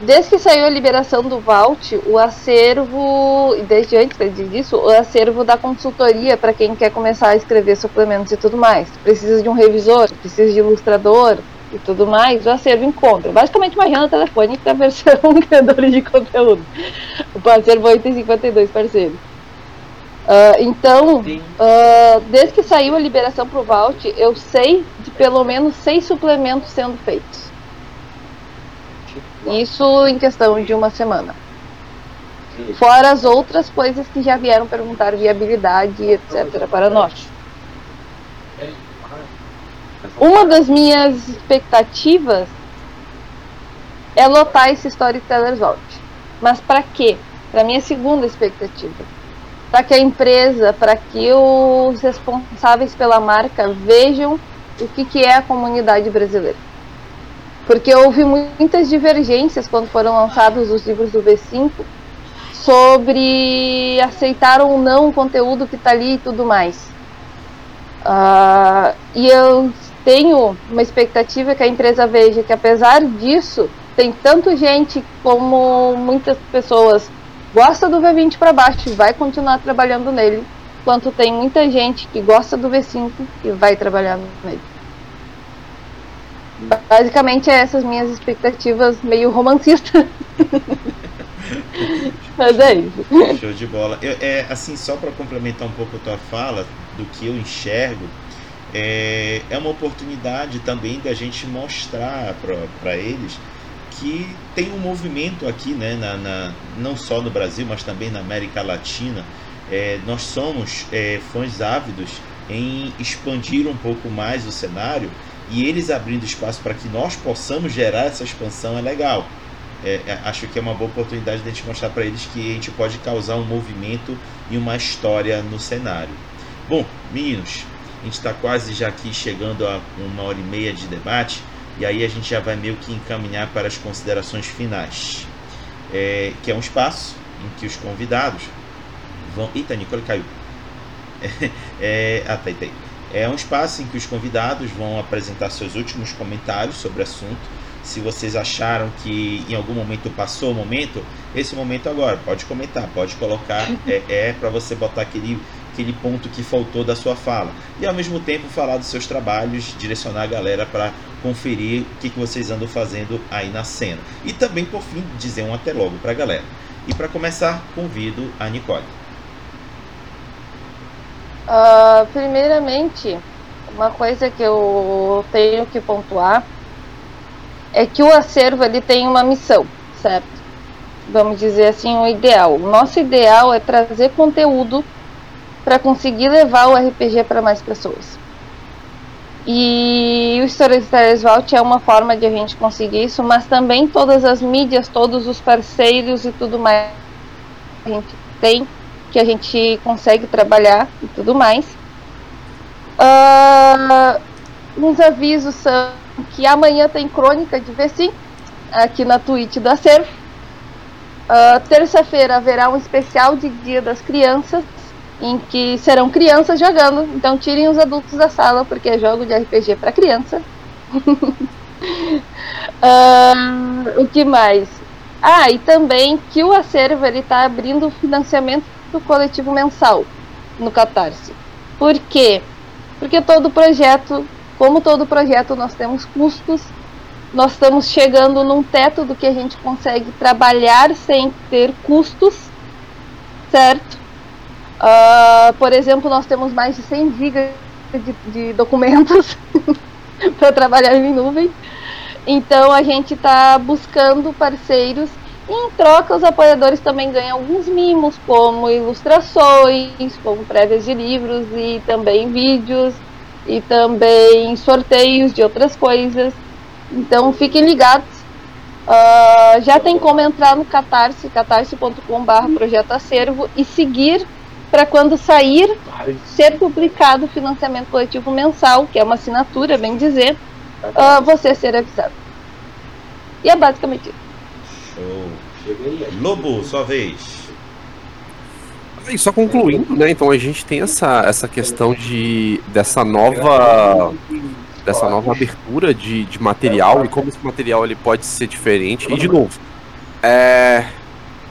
Desde que saiu a liberação do Vault, o acervo, e desde antes disso, o acervo da consultoria para quem quer começar a escrever suplementos e tudo mais. Precisa de um revisor, precisa de ilustrador e tudo mais, o acervo encontra. Basicamente uma agenda telefônica versão *laughs* criadores de conteúdo. O acervo 852 parceiros. Uh, então, uh, desde que saiu a liberação para o Vault, eu sei de pelo menos seis suplementos sendo feitos. Isso em questão de uma semana. Fora as outras coisas que já vieram perguntar viabilidade, etc. para nós. Uma das minhas expectativas é lotar esse Storytellers Vault. Mas para quê? Para minha segunda expectativa para que a empresa, para que os responsáveis pela marca vejam o que, que é a comunidade brasileira. Porque houve muitas divergências quando foram lançados os livros do V5 sobre aceitar ou não o conteúdo que está ali e tudo mais. Uh, e eu tenho uma expectativa que a empresa veja que, apesar disso, tem tanto gente como muitas pessoas gosta do V20 para baixo e vai continuar trabalhando nele, quanto tem muita gente que gosta do V5 e vai trabalhar nele. Basicamente, é essas minhas expectativas meio romancistas. *laughs* Mas é isso. Show de bola. Eu, é, assim, só para complementar um pouco a tua fala, do que eu enxergo, é, é uma oportunidade também da gente mostrar para eles que tem um movimento aqui, né, na, na, não só no Brasil, mas também na América Latina. É, nós somos é, fãs ávidos em expandir um pouco mais o cenário e eles abrindo espaço para que nós possamos gerar essa expansão é legal. É, é acho que é uma boa oportunidade de a gente mostrar para eles que a gente pode causar um movimento e uma história no cenário. Bom, meninos, a gente está quase já aqui chegando a uma hora e meia de debate e aí a gente já vai meio que encaminhar para as considerações finais, é, que é um espaço em que os convidados vão. Eita, Nicole caiu. *laughs* É, ah, tá, tá. É um espaço em que os convidados vão apresentar seus últimos comentários sobre o assunto. Se vocês acharam que em algum momento passou o momento, esse momento agora, pode comentar, pode colocar, é, é para você botar aquele aquele ponto que faltou da sua fala. E ao mesmo tempo falar dos seus trabalhos, direcionar a galera para conferir o que, que vocês andam fazendo aí na cena. E também, por fim, dizer um até logo para a galera. E para começar, convido a Nicole. Uh, primeiramente, uma coisa que eu tenho que pontuar é que o acervo ele tem uma missão, certo? Vamos dizer assim, o ideal. O nosso ideal é trazer conteúdo para conseguir levar o RPG para mais pessoas. E o Storytellers Vault é uma forma de a gente conseguir isso, mas também todas as mídias, todos os parceiros e tudo mais que a gente tem, que a gente consegue trabalhar e tudo mais. Uh, uns avisos são que amanhã tem crônica de V5 aqui na Twitch da Acervo. Uh, Terça-feira haverá um especial de Dia das Crianças em que serão crianças jogando. Então tirem os adultos da sala, porque é jogo de RPG para criança. uh, *laughs* o que mais? Ah, e também que o acervo está abrindo financiamento do coletivo mensal no Catarse. Por quê? Porque todo projeto, como todo projeto, nós temos custos. Nós estamos chegando num teto do que a gente consegue trabalhar sem ter custos, certo? Uh, por exemplo, nós temos mais de 100 GB de, de documentos *laughs* para trabalhar em nuvem. Então a gente está buscando parceiros em troca os apoiadores também ganham alguns mimos, como ilustrações, como prévias de livros e também vídeos e também sorteios de outras coisas. Então fiquem ligados. Uh, já tem como entrar no Catarse, catarse.com.br projeto acervo e seguir para quando sair ser publicado o financiamento coletivo mensal, que é uma assinatura, bem dizer, uh, você ser avisado. E é basicamente isso. Show. Lobo, sua vez. E só concluindo, né? Então a gente tem essa, essa questão de dessa nova dessa nova abertura de, de material e como esse material ele pode ser diferente. E de novo, é,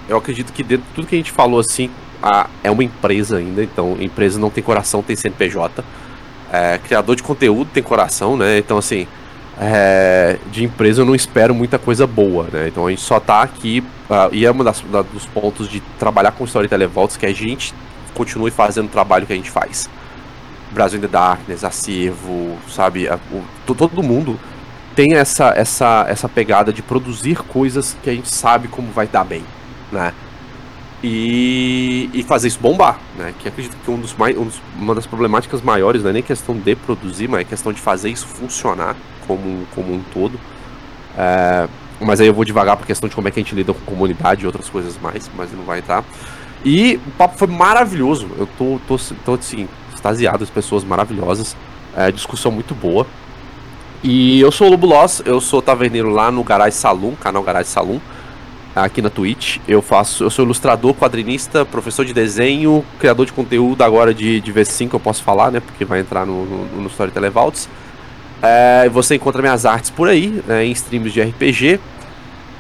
eu acredito que dentro de tudo que a gente falou assim, a, é uma empresa ainda, então empresa não tem coração, tem CNPJ. É, criador de conteúdo tem coração, né? Então, assim, é, de empresa eu não espero muita coisa boa, né? Então a gente só tá aqui, uh, e é um das, da, dos pontos de trabalhar com Storyteller Vaults que a gente continue fazendo o trabalho que a gente faz. Brasil in the Darkness, Acervo, sabe? A, o, todo mundo tem essa, essa, essa pegada de produzir coisas que a gente sabe como vai dar bem, né? e, e fazer isso bombar, né? Que acredito que um dos mais, um dos, uma das problemáticas maiores não é nem questão de produzir, mas é questão de fazer isso funcionar como, como um todo. É, mas aí eu vou devagar por questão de como é que a gente lida com comunidade e outras coisas mais, mas não vai entrar. E o papo foi maravilhoso. Eu tô, tô, tô assim, extasiado, as pessoas maravilhosas. É, discussão muito boa. E eu sou o Lobo Loss, eu sou taverneiro lá no Garage Saloon, canal Garage Saloon aqui na Twitch. Eu faço, eu sou ilustrador, quadrinista, professor de desenho, criador de conteúdo agora de, de V5 eu posso falar, né? Porque vai entrar no, no, no Televalts. É, você encontra minhas artes por aí, né, em streams de RPG.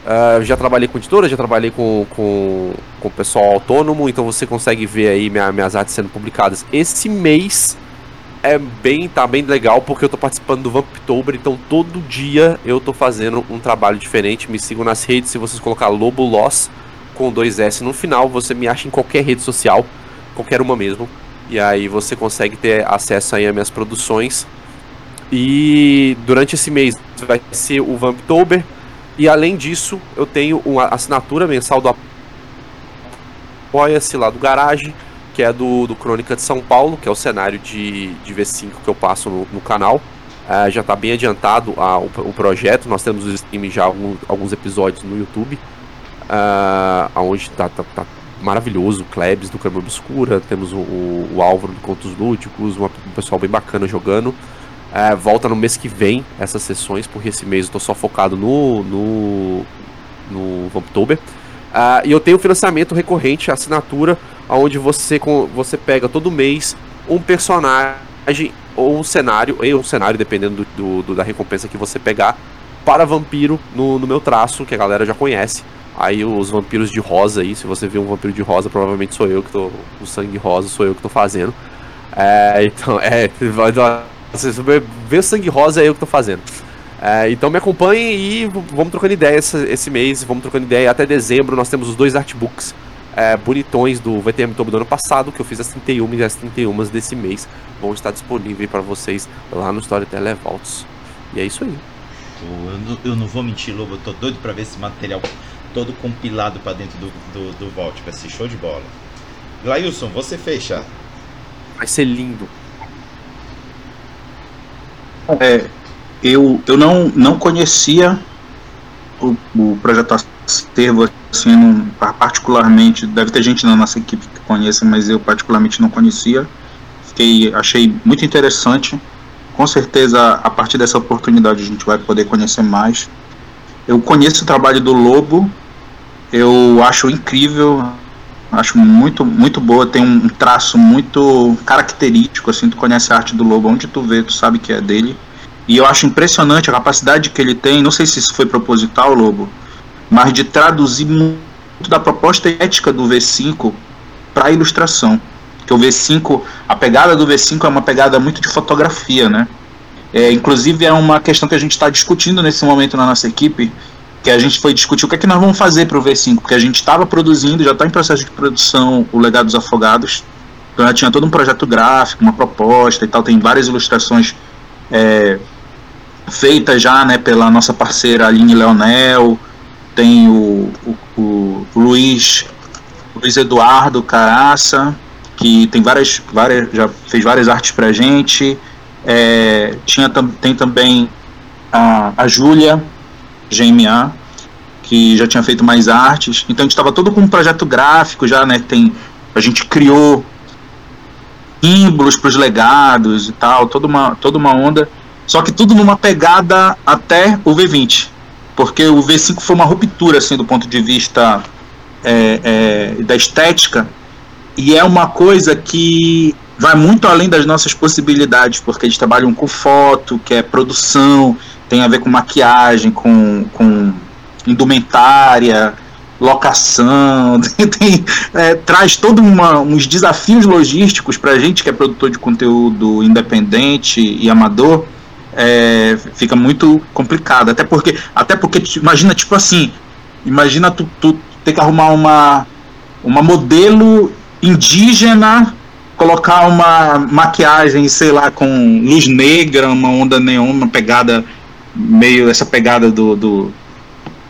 É, já trabalhei com editora, já trabalhei com, com, com pessoal autônomo, então você consegue ver aí minha, minhas artes sendo publicadas. Esse mês é bem, tá bem legal porque eu tô participando do Vamptober, então todo dia eu tô fazendo um trabalho diferente. Me sigam nas redes, se vocês colocar Lobo Loss com dois S no final. Você me acha em qualquer rede social, qualquer uma mesmo. E aí você consegue ter acesso aí às minhas produções. E durante esse mês vai ser o Vamptober. E além disso, eu tenho uma assinatura mensal do Apoia-se lá do Garage, que é do, do Crônica de São Paulo, que é o cenário de, de V5 que eu passo no, no canal. Uh, já está bem adiantado a, o, o, projeto. Nós temos o stream já alguns, alguns episódios no YouTube. Uh, onde está tá, tá maravilhoso, o Klebs do Câmara Obscura, temos o, o, Álvaro do Contos Lúdicos, um pessoal bem bacana jogando. Uh, volta no mês que vem essas sessões, porque esse mês eu tô só focado no, no, no Vamptober. Uh, e eu tenho financiamento recorrente, assinatura, onde você, você pega todo mês um personagem ou um cenário, e um cenário, dependendo do, do, do, da recompensa que você pegar, para vampiro no, no meu traço, que a galera já conhece. Aí os vampiros de rosa aí, se você vê um vampiro de rosa, provavelmente sou eu que tô. O sangue rosa sou eu que tô fazendo. É, então, é. *laughs* Se você vê o sangue rosa é eu que tô fazendo. É, então me acompanhem e vamos trocando ideia esse, esse, mês, vamos trocando ideia. Até dezembro nós temos os dois artbooks é, bonitões do VTM Tobo do ano passado, que eu fiz as 31 e as 31 desse mês. Vão estar disponíveis para vocês lá no Storyteller Vaults. E é isso aí. Eu não, eu não vou mentir, Lobo, eu tô doido para ver esse material todo compilado para dentro do, do, do Vault. Vai ser show de bola. Glailson, você fecha. Vai ser lindo. É, eu, eu não, não conhecia o, o projeto Acervo, assim, particularmente, deve ter gente na nossa equipe que conheça, mas eu particularmente não conhecia. Fiquei, achei muito interessante. Com certeza, a partir dessa oportunidade, a gente vai poder conhecer mais. Eu conheço o trabalho do Lobo, eu acho incrível, acho muito muito boa, tem um traço muito característico, assim, tu conhece a arte do Lobo, onde tu vê, tu sabe que é dele. E eu acho impressionante a capacidade que ele tem, não sei se isso foi proposital, Lobo, mas de traduzir muito da proposta ética do V5 para a ilustração. Que o V5, a pegada do V5 é uma pegada muito de fotografia, né? É, inclusive é uma questão que a gente está discutindo nesse momento na nossa equipe, que a gente foi discutir o que é que nós vamos fazer para o V5, porque a gente estava produzindo, já está em processo de produção o Legado dos Afogados, então já tinha todo um projeto gráfico, uma proposta e tal, tem várias ilustrações é, feita já né, pela nossa parceira Aline Leonel, tem o, o, o Luiz, Luiz Eduardo Caraça, que tem várias, várias já fez várias artes pra gente. É, tinha, tem também a, a Júlia, GMA, que já tinha feito mais artes. Então a gente estava todo com um projeto gráfico já, né? Tem, a gente criou símbolos para os legados e tal, toda uma, toda uma onda. Só que tudo numa pegada até o V20. Porque o V5 foi uma ruptura, assim, do ponto de vista é, é, da estética. E é uma coisa que vai muito além das nossas possibilidades, porque eles trabalham com foto, que é produção, tem a ver com maquiagem, com, com indumentária, locação, *laughs* tem, é, traz todos uns desafios logísticos para a gente que é produtor de conteúdo independente e amador é, fica muito complicado. Até porque, até porque imagina, tipo assim, imagina tu, tu ter que arrumar uma, uma modelo indígena, colocar uma maquiagem, sei lá, com luz negra, uma onda neon, uma pegada meio essa pegada do, do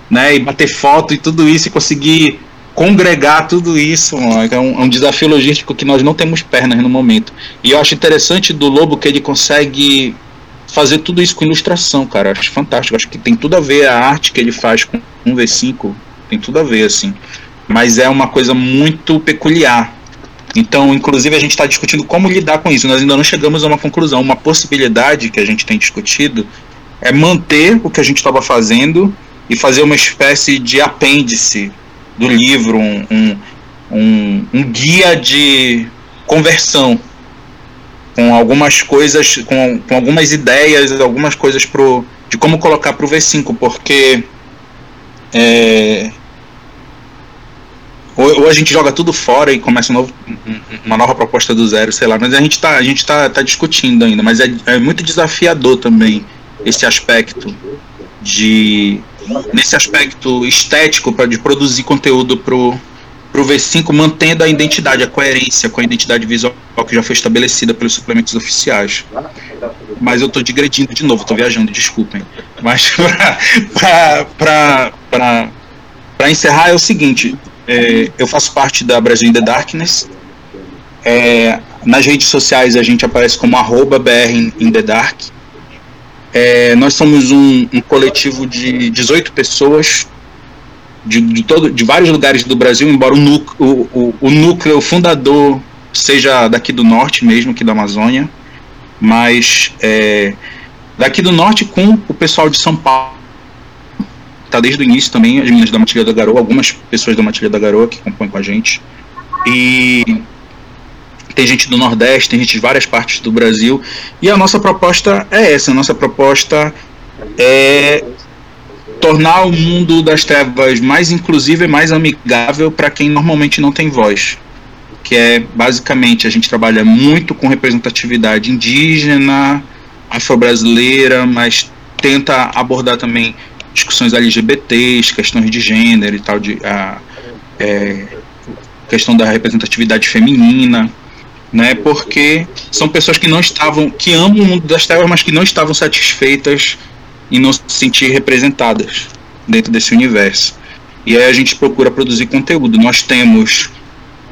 né, e bater foto e tudo isso e conseguir congregar tudo isso, é um, é um, desafio logístico que nós não temos pernas no momento. E eu acho interessante do Lobo que ele consegue fazer tudo isso com ilustração, cara. Acho fantástico. Acho que tem tudo a ver a arte que ele faz com um V5. Tem tudo a ver, assim. Mas é uma coisa muito peculiar. Então, inclusive, a gente está discutindo como lidar com isso. Nós ainda não chegamos a uma conclusão. Uma possibilidade que a gente tem discutido é manter o que a gente estava fazendo e fazer uma espécie de apêndice do livro, um, um, um, um guia de conversão com algumas coisas, com, com algumas ideias, algumas coisas pro, de como colocar para o V5, porque é, ou, ou, a gente joga tudo fora e começa um novo, uma nova proposta do zero, sei lá, mas a gente está tá, tá discutindo ainda, mas é, é muito desafiador também esse aspecto de nesse aspecto estético para de produzir conteúdo pro pro V5 mantendo a identidade, a coerência com a identidade visual que já foi estabelecida pelos suplementos oficiais. Mas eu estou digredindo de novo, estou viajando, desculpem. Mas *laughs* para encerrar é o seguinte, é, eu faço parte da Brasil in the Darkness. É, nas redes sociais a gente aparece como arroba BR in the Dark. É, nós somos um, um, coletivo de 18 pessoas de, de, todo, de vários lugares do Brasil, embora o núcleo, o, o, o núcleo fundador seja daqui do norte mesmo, aqui da Amazônia, mas é, daqui do norte com o pessoal de São Paulo. Tá desde o início também, as meninas da Matilha da Garoa, algumas pessoas da Matilha da Garoa que compõem com a gente. E tem gente do Nordeste, tem gente de várias partes do Brasil. E a nossa proposta é essa: a nossa proposta é tornar o mundo das trevas mais inclusivo e mais amigável para quem normalmente não tem voz. Que é basicamente a gente trabalha muito com representatividade indígena, afro-brasileira, mas tenta abordar também discussões LGBTs, questões de gênero e tal, de, a, é, questão da representatividade feminina né? Porque são pessoas que não estavam, que amam o mundo das trevas, mas que não estavam satisfeitas e não se sentir representadas dentro desse universo. E aí a gente procura produzir conteúdo. Nós temos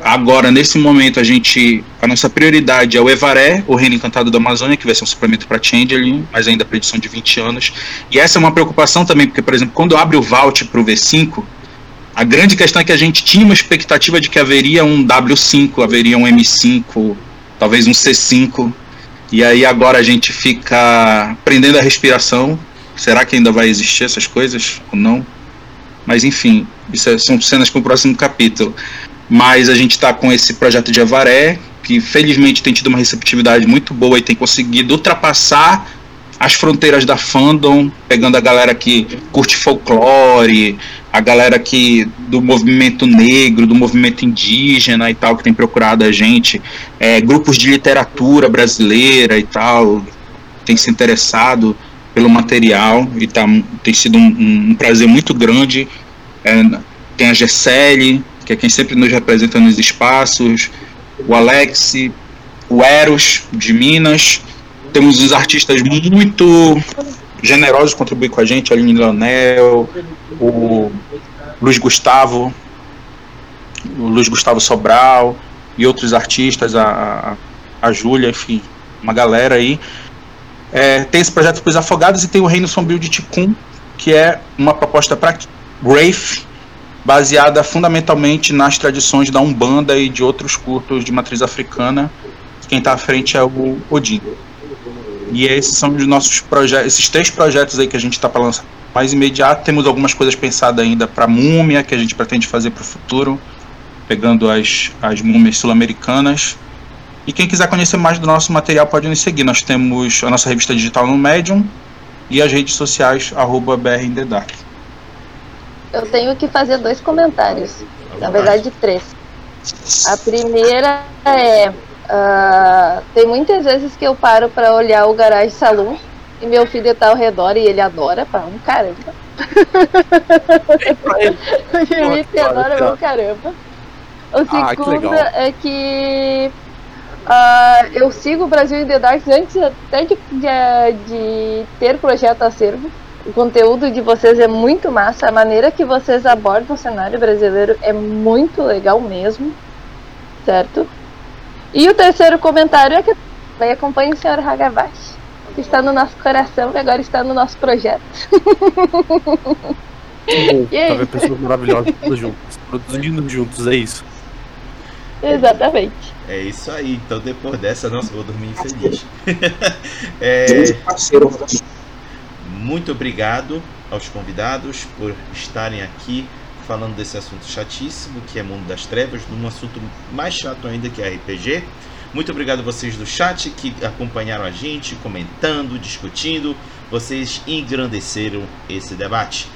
agora nesse momento a gente a nossa prioridade é o Evaré, o Reino Encantado da Amazônia, que vai ser um suplemento para Changeling, mas ainda para edição de 20 anos. E essa é uma preocupação também, porque por exemplo, quando abre o vault para o V5, a grande questão é que a gente tinha uma expectativa de que haveria um W5, haveria um M5, talvez um C5. E aí agora a gente fica prendendo a respiração. Será que ainda vai existir essas coisas ou não? Mas enfim, isso é, são cenas para o próximo capítulo. Mas a gente está com esse projeto de Avaré, que felizmente tem tido uma receptividade muito boa e tem conseguido ultrapassar as fronteiras da fandom, pegando a galera que curte folclore, a galera que do movimento negro, do movimento indígena e tal, que tem procurado a gente, é, grupos de literatura brasileira e tal, tem se interessado pelo material e tá, tem sido um, um prazer muito grande. É, tem a Gessele, que é quem sempre nos representa nos espaços, o Alex, o Eros de Minas, temos uns artistas muito generosos que contribuem com a gente, a Aline Leonel, o Luiz Gustavo, o Luiz Gustavo Sobral e outros artistas, a, a, Júlia, enfim, uma galera aí. É, tem esse projeto para os afogados e tem o Reino Sombrio de Ticum, que é uma proposta para Wraith, baseada fundamentalmente nas tradições da Umbanda e de outros cultos de matriz africana. Quem está à frente é o Odin. E esses são os nossos projetos, esses três projetos aí que a gente está para lançar mais imediato. Temos algumas coisas pensadas ainda para múmia que a gente pretende fazer para o futuro, pegando as, as múmias sul-americanas. E quem quiser conhecer mais do nosso material pode nos seguir. Nós temos a nossa revista digital no Medium e as redes sociais arroba BRNDDAC. Eu tenho que fazer dois comentários. Na verdade, três. A primeira é Uh, tem muitas vezes que eu paro para olhar o garagem salão e meu filho tá ao redor e ele adora pra um caramba. *laughs* adora pra um caramba. O ah, segundo que é que uh, eu sigo o Brasil em The Dark antes até de, de, de ter projeto acervo. O conteúdo de vocês é muito massa, a maneira que vocês abordam o cenário brasileiro é muito legal mesmo, certo? E o terceiro comentário é que vai acompanhar o senhor Hagavashi, que está no nosso coração e agora está no nosso projeto. e é tá pessoas maravilhosas todas juntas, produzindo juntos, é isso. Exatamente. É isso aí, então depois dessa, nossa, vou dormir infeliz. *laughs* é, muito obrigado aos convidados por estarem aqui falando desse assunto chatíssimo, que é Mundo das Trevas, num assunto mais chato ainda que é RPG. Muito obrigado a vocês do chat que acompanharam a gente, comentando, discutindo. Vocês engrandeceram esse debate.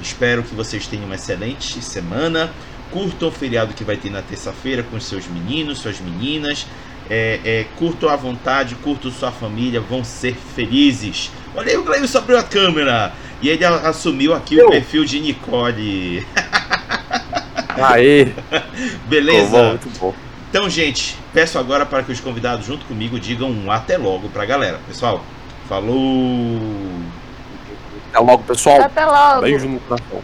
Espero que vocês tenham uma excelente semana. Curtam o feriado que vai ter na terça-feira com seus meninos, suas meninas. É, é, curtam à vontade, curtam sua família, vão ser felizes. Olha aí, o Gleison abriu a câmera. E ele assumiu aqui Eu. o perfil de Nicole. Aê! *laughs* Beleza? Bom, muito bom. Então, gente, peço agora para que os convidados junto comigo digam um até logo pra galera. Pessoal, falou! Até logo, pessoal. Até logo. Beijo no coração.